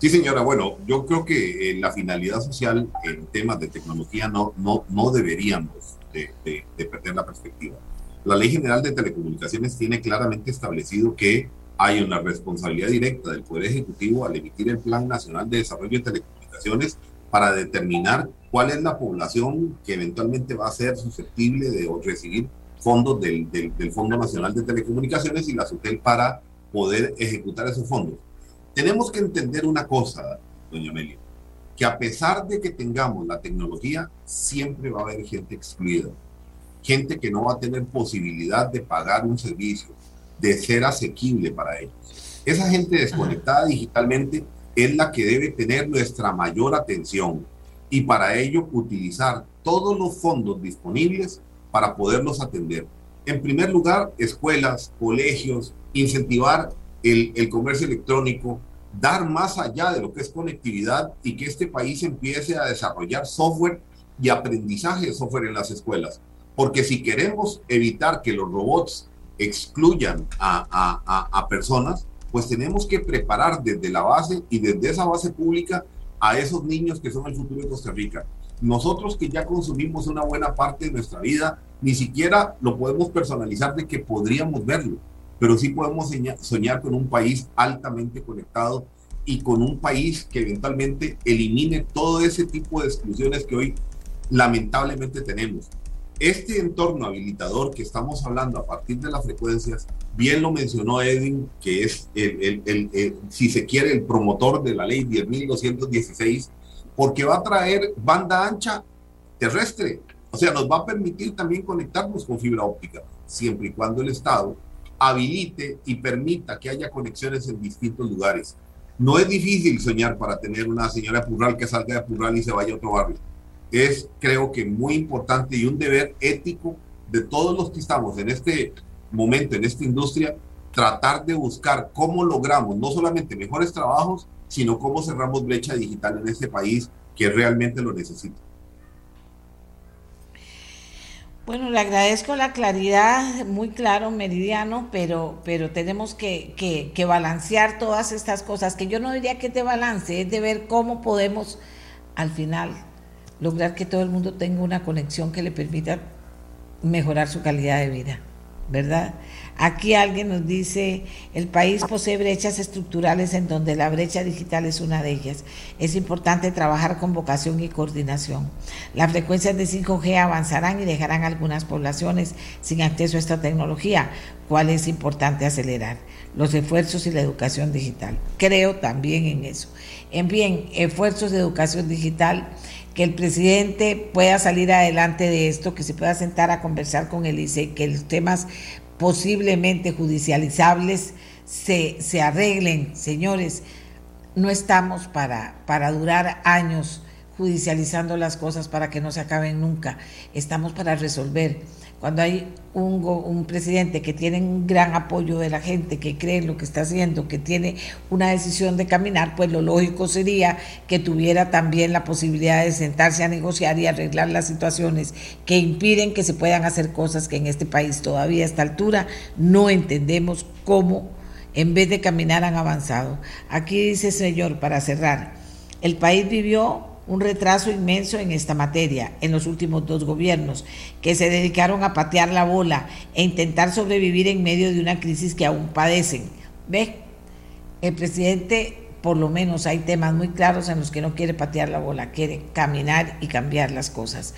Sí, señora. Bueno, yo creo que eh, la finalidad social en temas de tecnología no, no, no deberíamos de perder la perspectiva la Ley General de Telecomunicaciones tiene claramente establecido que hay una responsabilidad directa del Poder Ejecutivo al emitir el Plan Nacional de Desarrollo de Telecomunicaciones para determinar cuál es la población que eventualmente va a ser susceptible de recibir fondos del, Fondo Nacional de Telecomunicaciones y la SUTEL para poder ejecutar esos fondos. Tenemos que entender una cosa, doña Amelia, que a pesar de que tengamos la tecnología, siempre va a haber gente excluida gente que no va a tener posibilidad de pagar un servicio, de ser asequible para ellos. Esa gente desconectada digitalmente es la que debe tener nuestra mayor atención y para ello utilizar todos los fondos disponibles para poderlos atender. En primer lugar, escuelas, colegios, incentivar el, comercio electrónico, dar más allá de lo que es conectividad y que este país empiece a desarrollar software y aprendizaje de software en las escuelas. Porque si queremos evitar que los robots excluyan a, personas, pues tenemos que preparar desde la base y desde esa base pública a esos niños que son el futuro de Costa Rica. Nosotros que ya consumimos una buena parte de nuestra vida, ni siquiera lo podemos personalizar de que podríamos verlo, pero sí podemos soñar con un país altamente conectado y con un país que eventualmente elimine todo ese tipo de exclusiones que hoy lamentablemente tenemos. Este entorno habilitador que estamos hablando a partir de las frecuencias, bien lo mencionó Edwin, que es, el, si se quiere, el promotor de la ley 10.216, porque va a traer banda ancha terrestre. O sea, nos va a permitir también conectarnos con fibra óptica, siempre y cuando el Estado habilite y permita que haya conexiones en distintos lugares. No es difícil soñar para tener una señora Purral que salga de Purral y se vaya a otro barrio es creo que muy importante y un deber ético de todos los que estamos en este momento, en esta industria, tratar de buscar cómo logramos no solamente mejores trabajos, sino cómo cerramos brecha digital en este país que realmente lo necesita. Bueno, le agradezco la claridad, muy claro, meridiano, pero, pero tenemos que, que, que balancear todas estas cosas, que yo no diría que te balance, es de ver cómo podemos al final lograr que todo el mundo tenga una conexión que le permita mejorar su calidad de vida, ¿verdad? Aquí alguien nos dice, el país posee brechas estructurales en donde la brecha digital es una de ellas. Es importante trabajar con vocación y coordinación. Las frecuencias de 5G avanzarán y dejarán algunas poblaciones sin acceso a esta tecnología, cual es importante acelerar los esfuerzos y la educación digital. Creo también en eso. En bien, esfuerzos de educación digital que el presidente pueda salir adelante de esto, que se pueda sentar a conversar con el ICE, que los temas posiblemente judicializables se, se arreglen. Señores, no estamos para, para durar años judicializando las cosas para que no se acaben nunca. Estamos para resolver cuando hay un, un, presidente que tiene un gran apoyo de la gente, que cree en lo que está haciendo, que tiene una decisión de caminar, pues lo lógico sería que tuviera también la posibilidad de sentarse a negociar y arreglar las situaciones que impiden que se puedan hacer cosas que en este país todavía a esta altura no entendemos cómo en vez de caminar han avanzado. Aquí dice, señor, para cerrar, el país vivió un retraso inmenso en esta materia en los últimos dos gobiernos, que se dedicaron a patear la bola e intentar sobrevivir en medio de una crisis que aún padecen. ¿Ve? El presidente, por lo menos hay temas muy claros en los que no quiere patear la bola, quiere caminar y cambiar las cosas.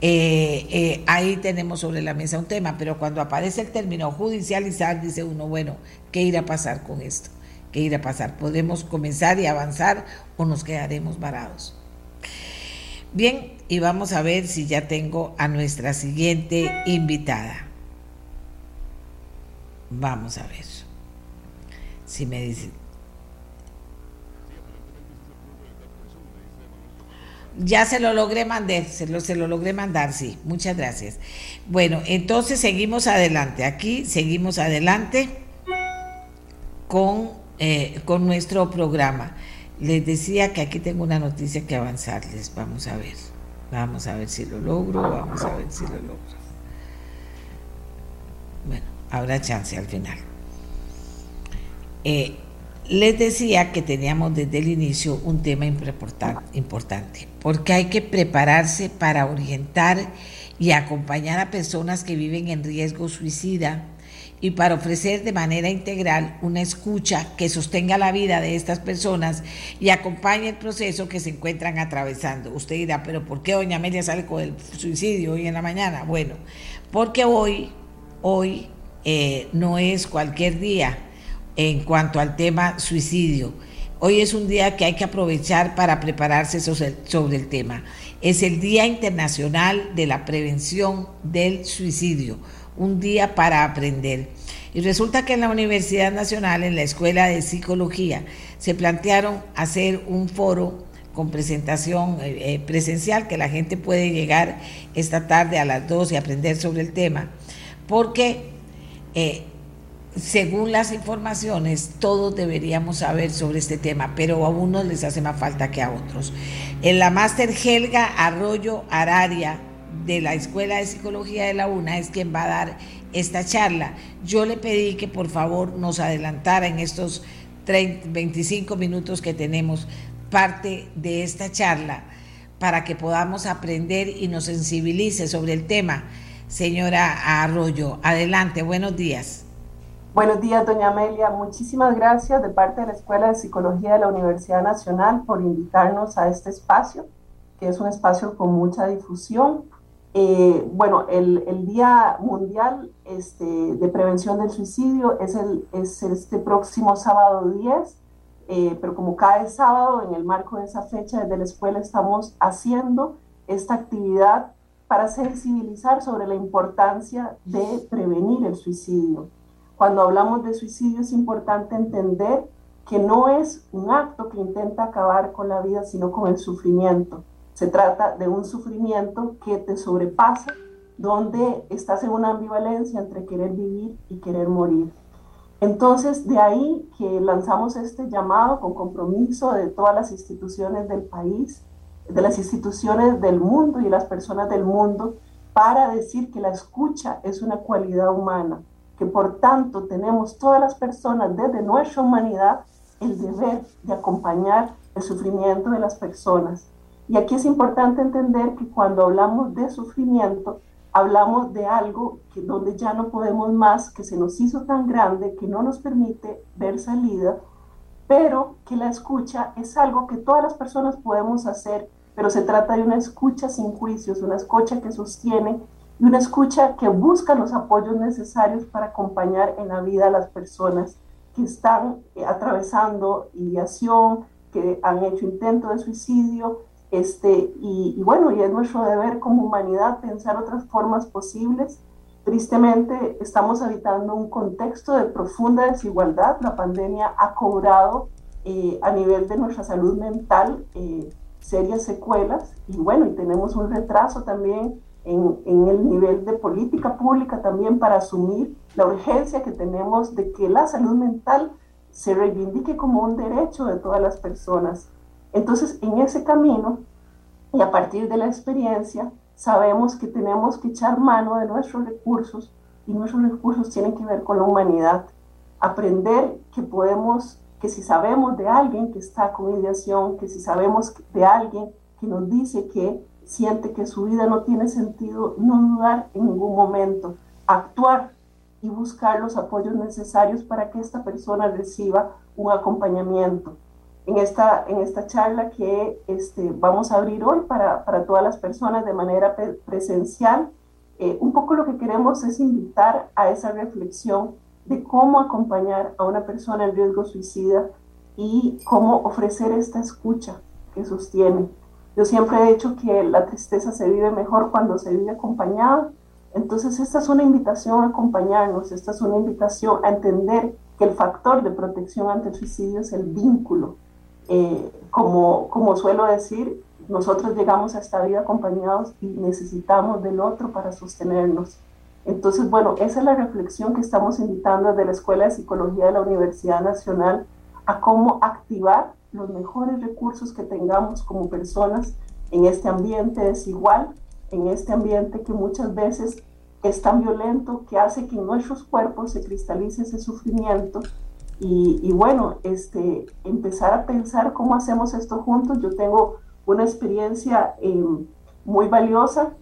Eh, eh, ahí tenemos sobre la mesa un tema, pero cuando aparece el término judicializar, dice uno, bueno, ¿qué irá a pasar con esto? ¿Qué irá a pasar? ¿Podemos comenzar y avanzar o nos quedaremos varados? Bien, y vamos a ver si ya tengo a nuestra siguiente invitada. Vamos a ver. Si me dice. Ya se lo logré mandar, se lo, se lo logré mandar, sí. Muchas gracias. Bueno, entonces seguimos adelante. Aquí seguimos adelante con, eh, con nuestro programa. Les decía que aquí tengo una noticia que avanzarles. Vamos a ver. Vamos a ver si lo logro. Vamos a ver si lo logro. Bueno, habrá chance al final. Eh, les decía que teníamos desde el inicio un tema importante, porque hay que prepararse para orientar y acompañar a personas que viven en riesgo suicida y para ofrecer de manera integral una escucha que sostenga la vida de estas personas y acompañe el proceso que se encuentran atravesando. Usted dirá, pero ¿por qué doña Amelia sale con el suicidio hoy en la mañana? Bueno, porque hoy, hoy eh, no es cualquier día en cuanto al tema suicidio. Hoy es un día que hay que aprovechar para prepararse sobre el tema. Es el Día Internacional de la Prevención del Suicidio un día para aprender. Y resulta que en la Universidad Nacional, en la Escuela de Psicología, se plantearon hacer un foro con presentación eh, eh, presencial, que la gente puede llegar esta tarde a las 2 y aprender sobre el tema, porque eh, según las informaciones, todos deberíamos saber sobre este tema, pero a unos les hace más falta que a otros. En la máster Helga Arroyo Araria, de la Escuela de Psicología de la UNA es quien va a dar esta charla. Yo le pedí que por favor nos adelantara en estos 25 minutos que tenemos parte de esta charla para que podamos aprender y nos sensibilice sobre el tema. Señora Arroyo, adelante, buenos días. Buenos días, doña Amelia. Muchísimas gracias de parte de la Escuela de Psicología de la Universidad Nacional por invitarnos a este espacio, que es un espacio con mucha difusión eh, bueno, el, Día Mundial este, de Prevención del Suicidio es, el, es este próximo sábado 10, eh, pero como cada sábado, en el marco de esa fecha, desde la escuela estamos haciendo esta actividad para sensibilizar sobre la importancia de prevenir el suicidio. Cuando hablamos de suicidio es importante entender que no es un acto que intenta acabar con la vida, sino con el sufrimiento se trata de un sufrimiento que te sobrepasa, donde estás en una ambivalencia entre querer vivir y querer morir. Entonces, de ahí que lanzamos este llamado con compromiso de todas las instituciones del país, de las instituciones del mundo y las personas del mundo, para decir que la escucha es una cualidad humana, que por tanto tenemos todas las personas desde nuestra humanidad el deber de acompañar el sufrimiento de las personas y aquí es importante entender que cuando hablamos de sufrimiento, hablamos de algo que donde ya no podemos más, que se nos hizo tan grande, que no nos permite ver salida, pero que la escucha es algo que todas las personas podemos hacer, pero se trata de una escucha sin juicios, una escucha que sostiene y una escucha que busca los apoyos necesarios para acompañar en la vida a las personas que están eh, atravesando ideación, que han hecho intento de suicidio, este, y, bueno, y es nuestro deber como humanidad pensar otras formas posibles. Tristemente, estamos habitando un contexto de profunda desigualdad. La pandemia ha cobrado eh, a nivel de nuestra salud mental eh, serias secuelas y bueno, y tenemos un retraso también en, en, el nivel de política pública también para asumir la urgencia que tenemos de que la salud mental se reivindique como un derecho de todas las personas. Entonces, en ese camino y a partir de la experiencia, sabemos que tenemos que echar mano de nuestros recursos y nuestros recursos tienen que ver con la humanidad. Aprender que podemos, que si sabemos de alguien que está con ideación, que si sabemos de alguien que nos dice que siente que su vida no tiene sentido, no dudar en ningún momento, actuar y buscar los apoyos necesarios para que esta persona reciba un acompañamiento. En esta, en esta charla que este, vamos a abrir hoy para, para todas las personas de manera presencial, eh, un poco lo que queremos es invitar a esa reflexión de cómo acompañar a una persona en riesgo suicida y cómo ofrecer esta escucha que sostiene. Yo siempre he dicho que la tristeza se vive mejor cuando se vive acompañada entonces, esta es una invitación a acompañarnos, esta es una invitación a entender que el factor de protección ante el suicidio es el vínculo. Eh, como, como suelo decir, nosotros llegamos a esta vida acompañados y necesitamos del otro para sostenernos. Entonces, bueno, esa es la reflexión que estamos invitando desde la Escuela de Psicología de la Universidad Nacional a cómo activar los mejores recursos que tengamos como personas en este ambiente desigual, en este ambiente que muchas veces es tan violento que hace que en nuestros cuerpos se cristalice ese sufrimiento. Y, bueno, este, empezar a pensar cómo hacemos esto juntos. Yo tengo una experiencia em, muy valiosa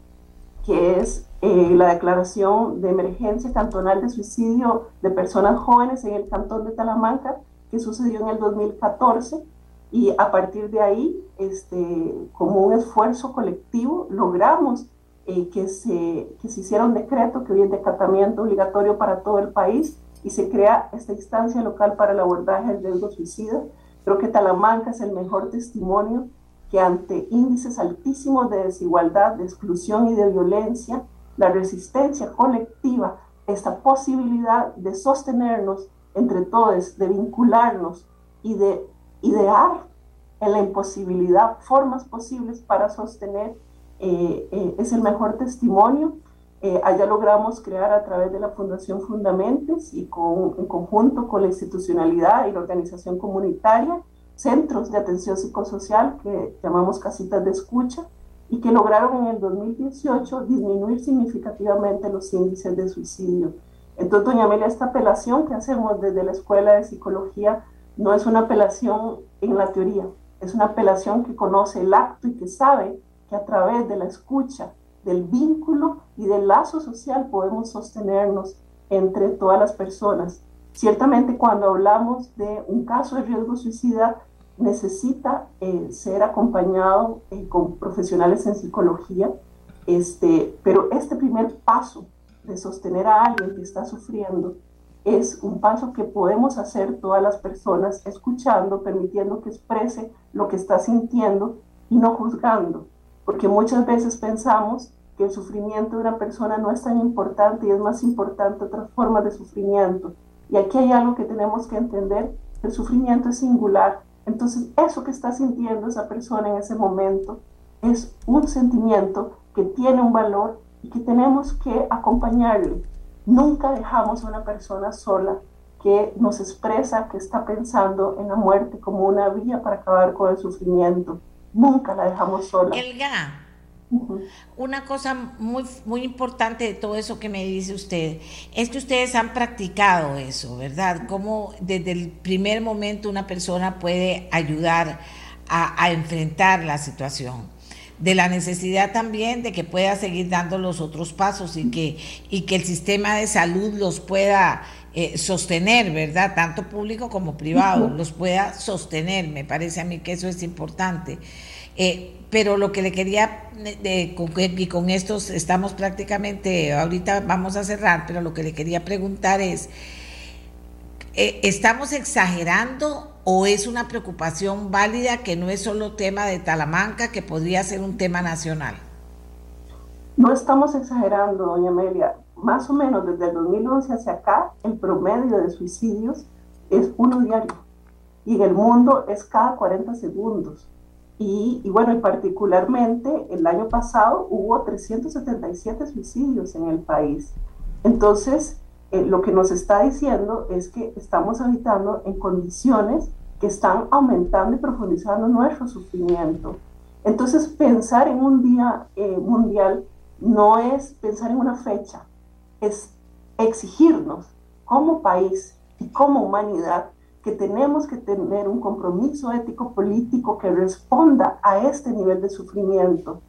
que es eh, la declaración de emergencia cantonal de suicidio de personas jóvenes en el cantón de Talamanca, que sucedió en el 2014. Y a partir de ahí, este, como un esfuerzo colectivo, logramos eh, que, se, que se hiciera un decreto que hoy es de acatamiento obligatorio para todo el país y se crea esta instancia local para el abordaje del riesgo suicida. Creo que Talamanca es el mejor testimonio que ante índices altísimos de desigualdad, de exclusión y de violencia, la resistencia colectiva, esta posibilidad de sostenernos entre todos, de vincularnos y de idear en la imposibilidad formas posibles para sostener eh, eh, es el mejor testimonio. Eh, allá logramos crear a través de la Fundación Fundamentes y con, en conjunto con la institucionalidad y la organización comunitaria, centros de atención psicosocial que llamamos casitas de escucha y que lograron en el 2018 disminuir significativamente los índices de suicidio. Entonces, doña Amelia, esta apelación que hacemos desde la Escuela de Psicología no es una apelación en la teoría, es una apelación que conoce el acto y que sabe que a través de la escucha, del vínculo y del lazo social podemos sostenernos entre todas las personas. Ciertamente cuando hablamos de un caso de riesgo suicida, necesita eh, ser acompañado eh, con profesionales en psicología, este, pero este primer paso de sostener a alguien que está sufriendo es un paso que podemos hacer todas las personas escuchando, permitiendo que exprese lo que está sintiendo y no juzgando porque muchas veces pensamos que el sufrimiento de una persona no es tan importante y es más importante otras formas de sufrimiento. Y aquí hay algo que tenemos que entender, el sufrimiento es singular. Entonces, eso que está sintiendo esa persona en ese momento es un sentimiento que tiene un valor y que tenemos que acompañarle. Nunca dejamos a una persona sola que nos expresa que está pensando en la muerte como una vía para acabar con el sufrimiento. Nunca la dejamos sola. Elga, una cosa muy, muy importante de todo eso que me dice usted es que ustedes han practicado eso, ¿verdad? Cómo desde el primer momento una persona puede ayudar a, enfrentar la situación. de la necesidad también de que pueda seguir dando los otros pasos y que, y que el sistema de salud los pueda eh, sostener, ¿verdad? Tanto público como privado, los pueda sostener. Me parece a mí que eso es importante. Eh, pero lo que le quería, y con estos estamos prácticamente, ahorita vamos a cerrar, pero lo que le quería preguntar es, eh, ¿estamos exagerando o es una preocupación válida que no es solo tema de Talamanca, que podría ser un tema nacional? No estamos exagerando, doña Amelia. Más o menos desde el 2011 hacia acá, el promedio de suicidios es uno diario. Y en el mundo es cada 40 segundos. Y, bueno, y particularmente el año pasado hubo 377 suicidios en el país. Entonces, eh, lo que nos está diciendo es que estamos habitando en condiciones que están aumentando y profundizando nuestro sufrimiento. Entonces, pensar en un día eh, mundial no es pensar en una fecha, es exigirnos como país y como humanidad que tenemos que tener un compromiso ético político que responda a este nivel de sufrimiento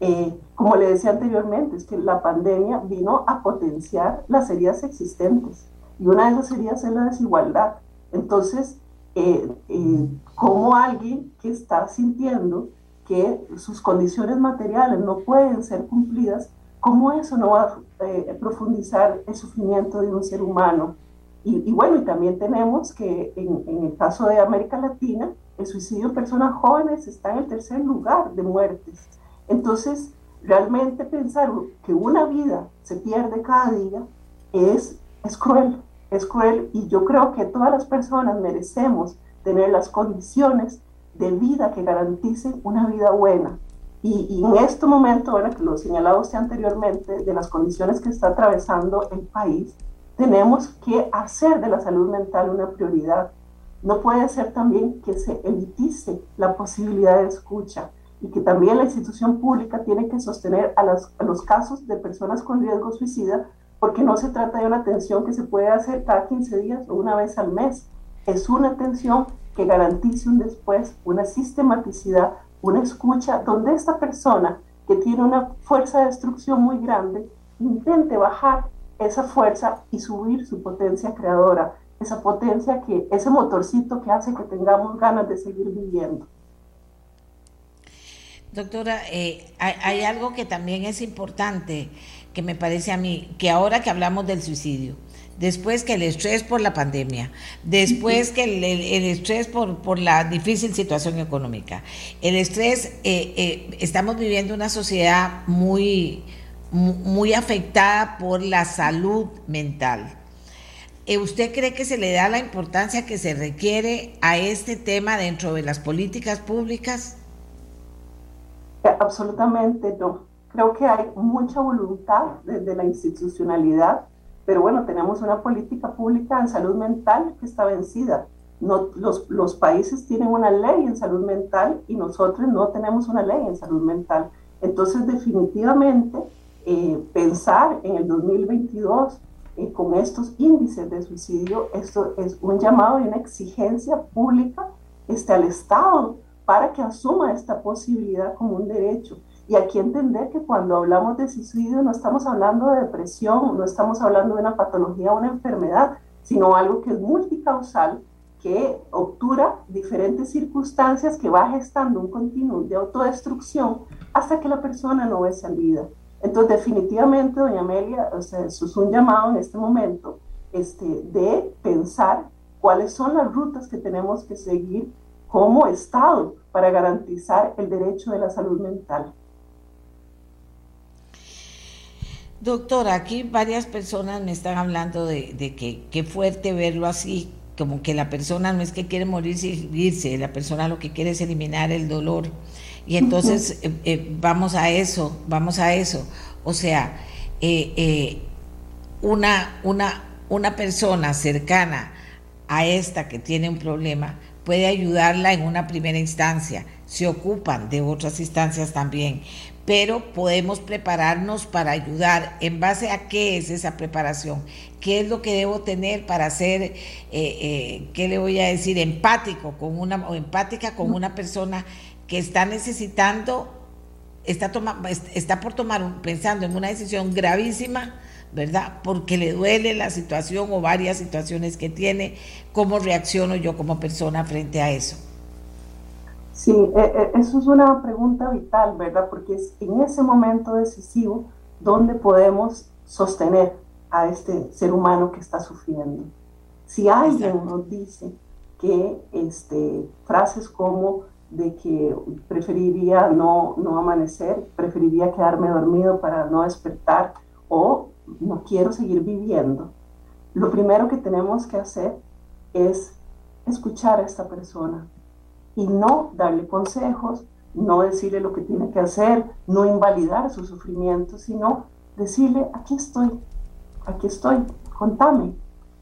eh, como le decía anteriormente, es que la pandemia vino a potenciar las heridas existentes y una de esas heridas es la desigualdad. Entonces, eh, eh, como alguien que está sintiendo que sus condiciones materiales no pueden ser cumplidas, ¿cómo eso no va a profundizar el sufrimiento de un ser humano? Y, bueno, y también tenemos que en, en, el caso de América Latina, el suicidio en personas jóvenes está en el tercer lugar de muertes. Entonces, realmente pensar que una vida se pierde cada día es, es cruel, es cruel y yo creo que todas las personas merecemos tener las condiciones de vida que garanticen una vida buena. Y, en este momento, ahora que lo señalado usted anteriormente, de las condiciones que está atravesando el país, tenemos que hacer de la salud mental una prioridad. No puede ser también que se elitice la posibilidad de escucha y que también la institución pública tiene que sostener a, los casos de personas con riesgo suicida, porque no se trata de una atención que se puede hacer cada 15 días o una vez al mes. Es una atención que garantice un después, una sistematicidad, una escucha, donde esta persona que tiene una fuerza de destrucción muy grande, intente bajar esa fuerza y subir su potencia creadora, esa potencia que, ese motorcito que hace que tengamos ganas de seguir viviendo. Doctora, eh, hay, algo que también es importante, que me parece a mí, que ahora que hablamos del suicidio, después que el estrés por la pandemia, después que el, estrés por, por, la difícil situación económica, el estrés, eh, eh, estamos viviendo una sociedad muy, muy afectada por la salud mental. ¿Usted cree que se le da la importancia que se requiere a este tema dentro de las políticas públicas? Absolutamente no. Creo que hay mucha voluntad desde la institucionalidad, pero bueno, tenemos una política pública en salud mental que está vencida. No, los, los países tienen una ley en salud mental y nosotros no tenemos una ley en salud mental. Entonces, definitivamente, pensar en el 2022 eh, con estos índices de suicidio, esto es un llamado y una exigencia pública este, al Estado para que asuma esta posibilidad como un derecho. Y aquí entender que cuando hablamos de suicidio no estamos hablando de depresión, no estamos hablando de una patología o una enfermedad, sino algo que es multicausal, que obtura diferentes circunstancias que va gestando un continuum de autodestrucción hasta que la persona no ve salida. Entonces, definitivamente, doña Amelia, o sea, eso es un llamado en este momento este, de pensar cuáles son las rutas que tenemos que seguir como Estado para garantizar el derecho de la salud mental. Doctora, aquí varias personas me están hablando de, que qué fuerte verlo así, como que la persona no es que quiere morirse irse, la persona lo que quiere es eliminar el dolor. Y entonces eh, eh, vamos a eso, vamos a eso. O sea, eh, una, una, una persona cercana a esta que tiene un problema, puede ayudarla en una primera instancia, se ocupan de otras instancias también, pero podemos prepararnos para ayudar. ¿En base a qué es esa preparación? ¿Qué es lo que debo tener para ser, eh, eh, qué le voy a decir, empático con una, o empática con una persona que está necesitando está, toma, está por tomar, pensando en una decisión gravísima, ¿verdad? Porque le duele la situación o varias situaciones que tiene, ¿cómo reacciono yo como persona frente a eso? Sí, eh, eh, eso es una pregunta vital, ¿verdad? Porque es en ese momento decisivo donde podemos sostener a este ser humano que está sufriendo. Si alguien nos dice que este, frases como de que preferiría no, no amanecer, preferiría quedarme dormido para no despertar o no quiero seguir viviendo, lo primero que tenemos que hacer es escuchar a esta persona y no darle consejos, no decirle lo que tiene que hacer, no invalidar su sufrimiento, sino decirle, aquí estoy, aquí estoy, contame.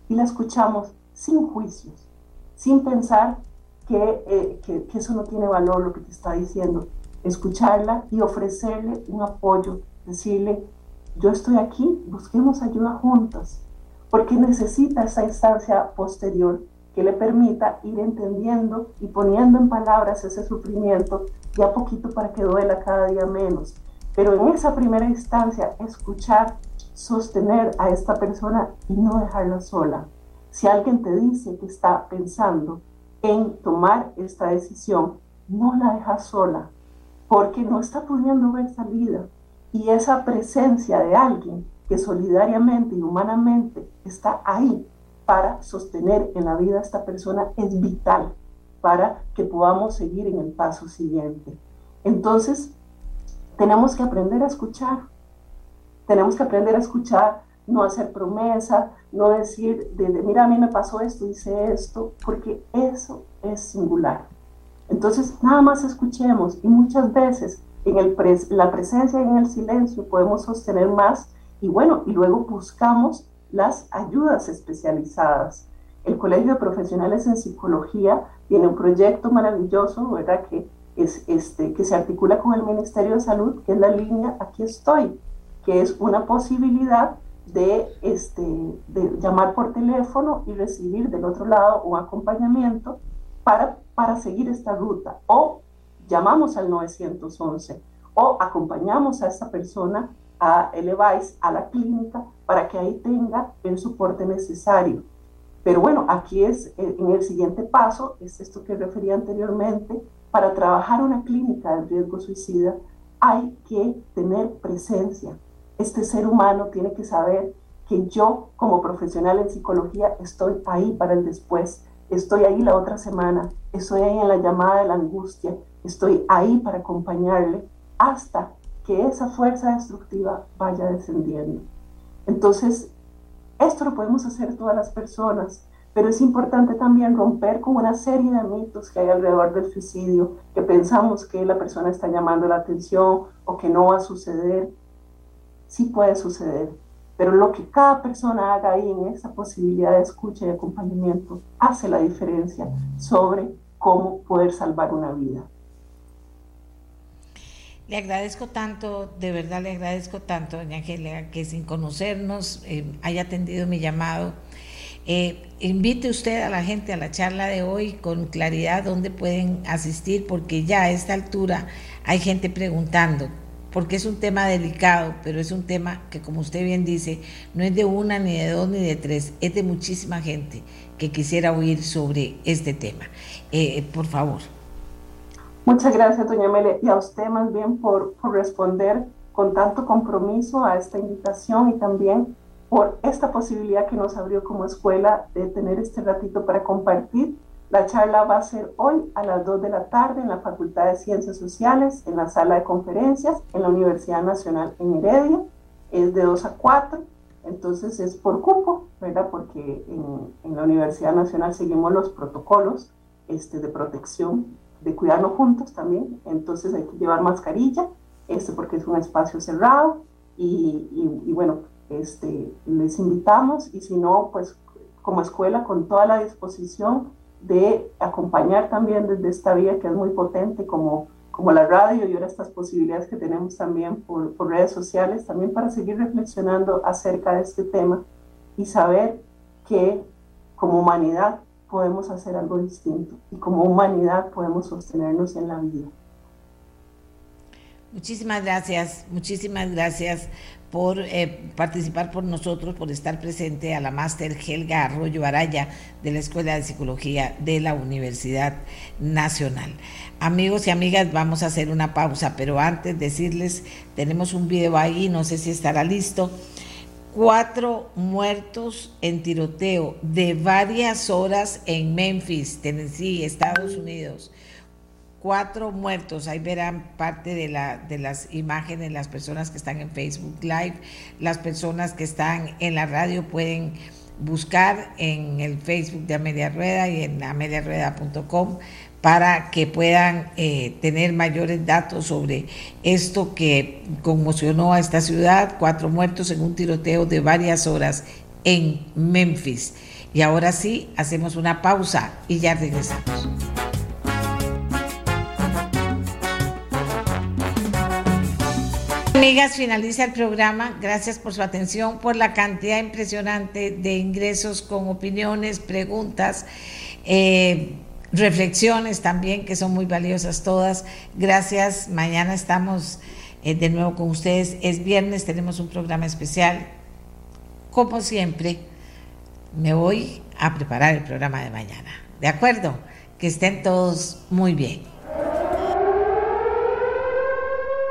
Y la escuchamos sin juicios, sin pensar eh, que, que, eso no tiene valor lo que te está diciendo. Escucharla y ofrecerle un apoyo, decirle, yo estoy aquí, busquemos ayuda juntas, porque necesita esa instancia posterior que le permita ir entendiendo y poniendo en palabras ese sufrimiento ya a poquito para que duela cada día menos. Pero en esa primera instancia, escuchar, sostener a esta persona y no dejarla sola. Si alguien te dice que está pensando en tomar esta decisión, no la dejas sola, porque no está pudiendo ver salida. Y esa presencia de alguien que solidariamente y humanamente está ahí para sostener en la vida a esta persona es vital para que podamos seguir en el paso siguiente. Entonces, tenemos que aprender a escuchar. Tenemos que aprender a escuchar, no hacer promesa, no decir, de, mira, a mí me pasó esto, hice esto, porque eso es singular. Entonces, nada más escuchemos y muchas veces en la presencia y en el silencio podemos sostener más y bueno, y luego buscamos las ayudas especializadas. El Colegio de Profesionales en Psicología tiene un proyecto maravilloso, ¿verdad? Que, es, este, que se articula con el Ministerio de Salud, que es la línea Aquí estoy, que es una posibilidad de, este, de llamar por teléfono y recibir del otro lado un acompañamiento para, para seguir esta ruta. O llamamos al 911 o acompañamos a esa persona a eleváis a la clínica para que ahí tenga el soporte necesario. Pero bueno, aquí es eh, en el siguiente paso, es esto que refería anteriormente, para trabajar una clínica de riesgo suicida hay que tener presencia, este ser humano tiene que saber que yo como profesional en psicología estoy ahí para el después, estoy ahí la otra semana, estoy ahí en la llamada de la angustia, estoy ahí para acompañarle hasta que esa fuerza destructiva vaya descendiendo. Entonces, esto lo podemos hacer todas las personas, pero es importante también romper con una serie de mitos que hay alrededor del suicidio, que pensamos que la persona está llamando la atención o que no va a suceder sí puede suceder, pero lo que cada persona haga ahí en esa posibilidad de escucha y acompañamiento hace la diferencia sobre cómo poder salvar una vida. Le agradezco tanto, de verdad le agradezco tanto, doña Angélica, que sin conocernos eh, haya atendido mi llamado. Eh, invite usted a la gente a la charla de hoy con claridad dónde pueden asistir, porque ya a esta altura hay gente preguntando porque es un tema delicado, pero es un tema que, como usted bien dice, no es de una, ni de dos, ni de tres, es de muchísima gente que quisiera oír sobre este tema. Eh, por favor. Muchas gracias, doña Mele, y a usted más bien por, por responder con tanto compromiso a esta invitación y también por esta posibilidad que nos abrió como escuela de tener este ratito para compartir la charla va a ser hoy a las 2 de la tarde en la Facultad de Ciencias Sociales, en la sala de conferencias, en la Universidad Nacional en Heredia. Es de 2 a 4, entonces es por cupo, ¿verdad? Porque en, la Universidad Nacional seguimos los protocolos este, de protección, de cuidarnos juntos también. Entonces hay que llevar mascarilla, este, porque es un espacio cerrado. Y, y bueno, este, les invitamos y si no, pues como escuela con toda la disposición de acompañar también desde esta vía que es muy potente como, como la radio y ahora estas posibilidades que tenemos también por, por redes sociales, también para seguir reflexionando acerca de este tema y saber que como humanidad podemos hacer algo distinto y como humanidad podemos sostenernos en la vida. Muchísimas gracias, muchísimas gracias por eh, participar por nosotros, por estar presente a la máster Helga Arroyo Araya de la Escuela de Psicología de la Universidad Nacional. Amigos y amigas, vamos a hacer una pausa, pero antes decirles, tenemos un video ahí, no sé si estará listo. Cuatro muertos en tiroteo de varias horas en Memphis, Tennessee, Estados Unidos cuatro muertos. Ahí verán parte de, la, de las imágenes, las personas que están en Facebook Live, las personas que están en la radio pueden buscar en el Facebook de Amelia Rueda y en ameliarueda.com para que puedan eh, tener mayores datos sobre esto que conmocionó a esta ciudad, cuatro muertos en un tiroteo de varias horas en Memphis. Y ahora sí, hacemos una pausa y ya regresamos. Amigas, finaliza el programa. Gracias por su atención, por la cantidad impresionante de ingresos con opiniones, preguntas, eh, reflexiones también, que son muy valiosas todas. Gracias. Mañana estamos eh, de nuevo con ustedes. Es viernes, tenemos un programa especial. Como siempre, me voy a preparar el programa de mañana. ¿De acuerdo? Que estén todos muy bien.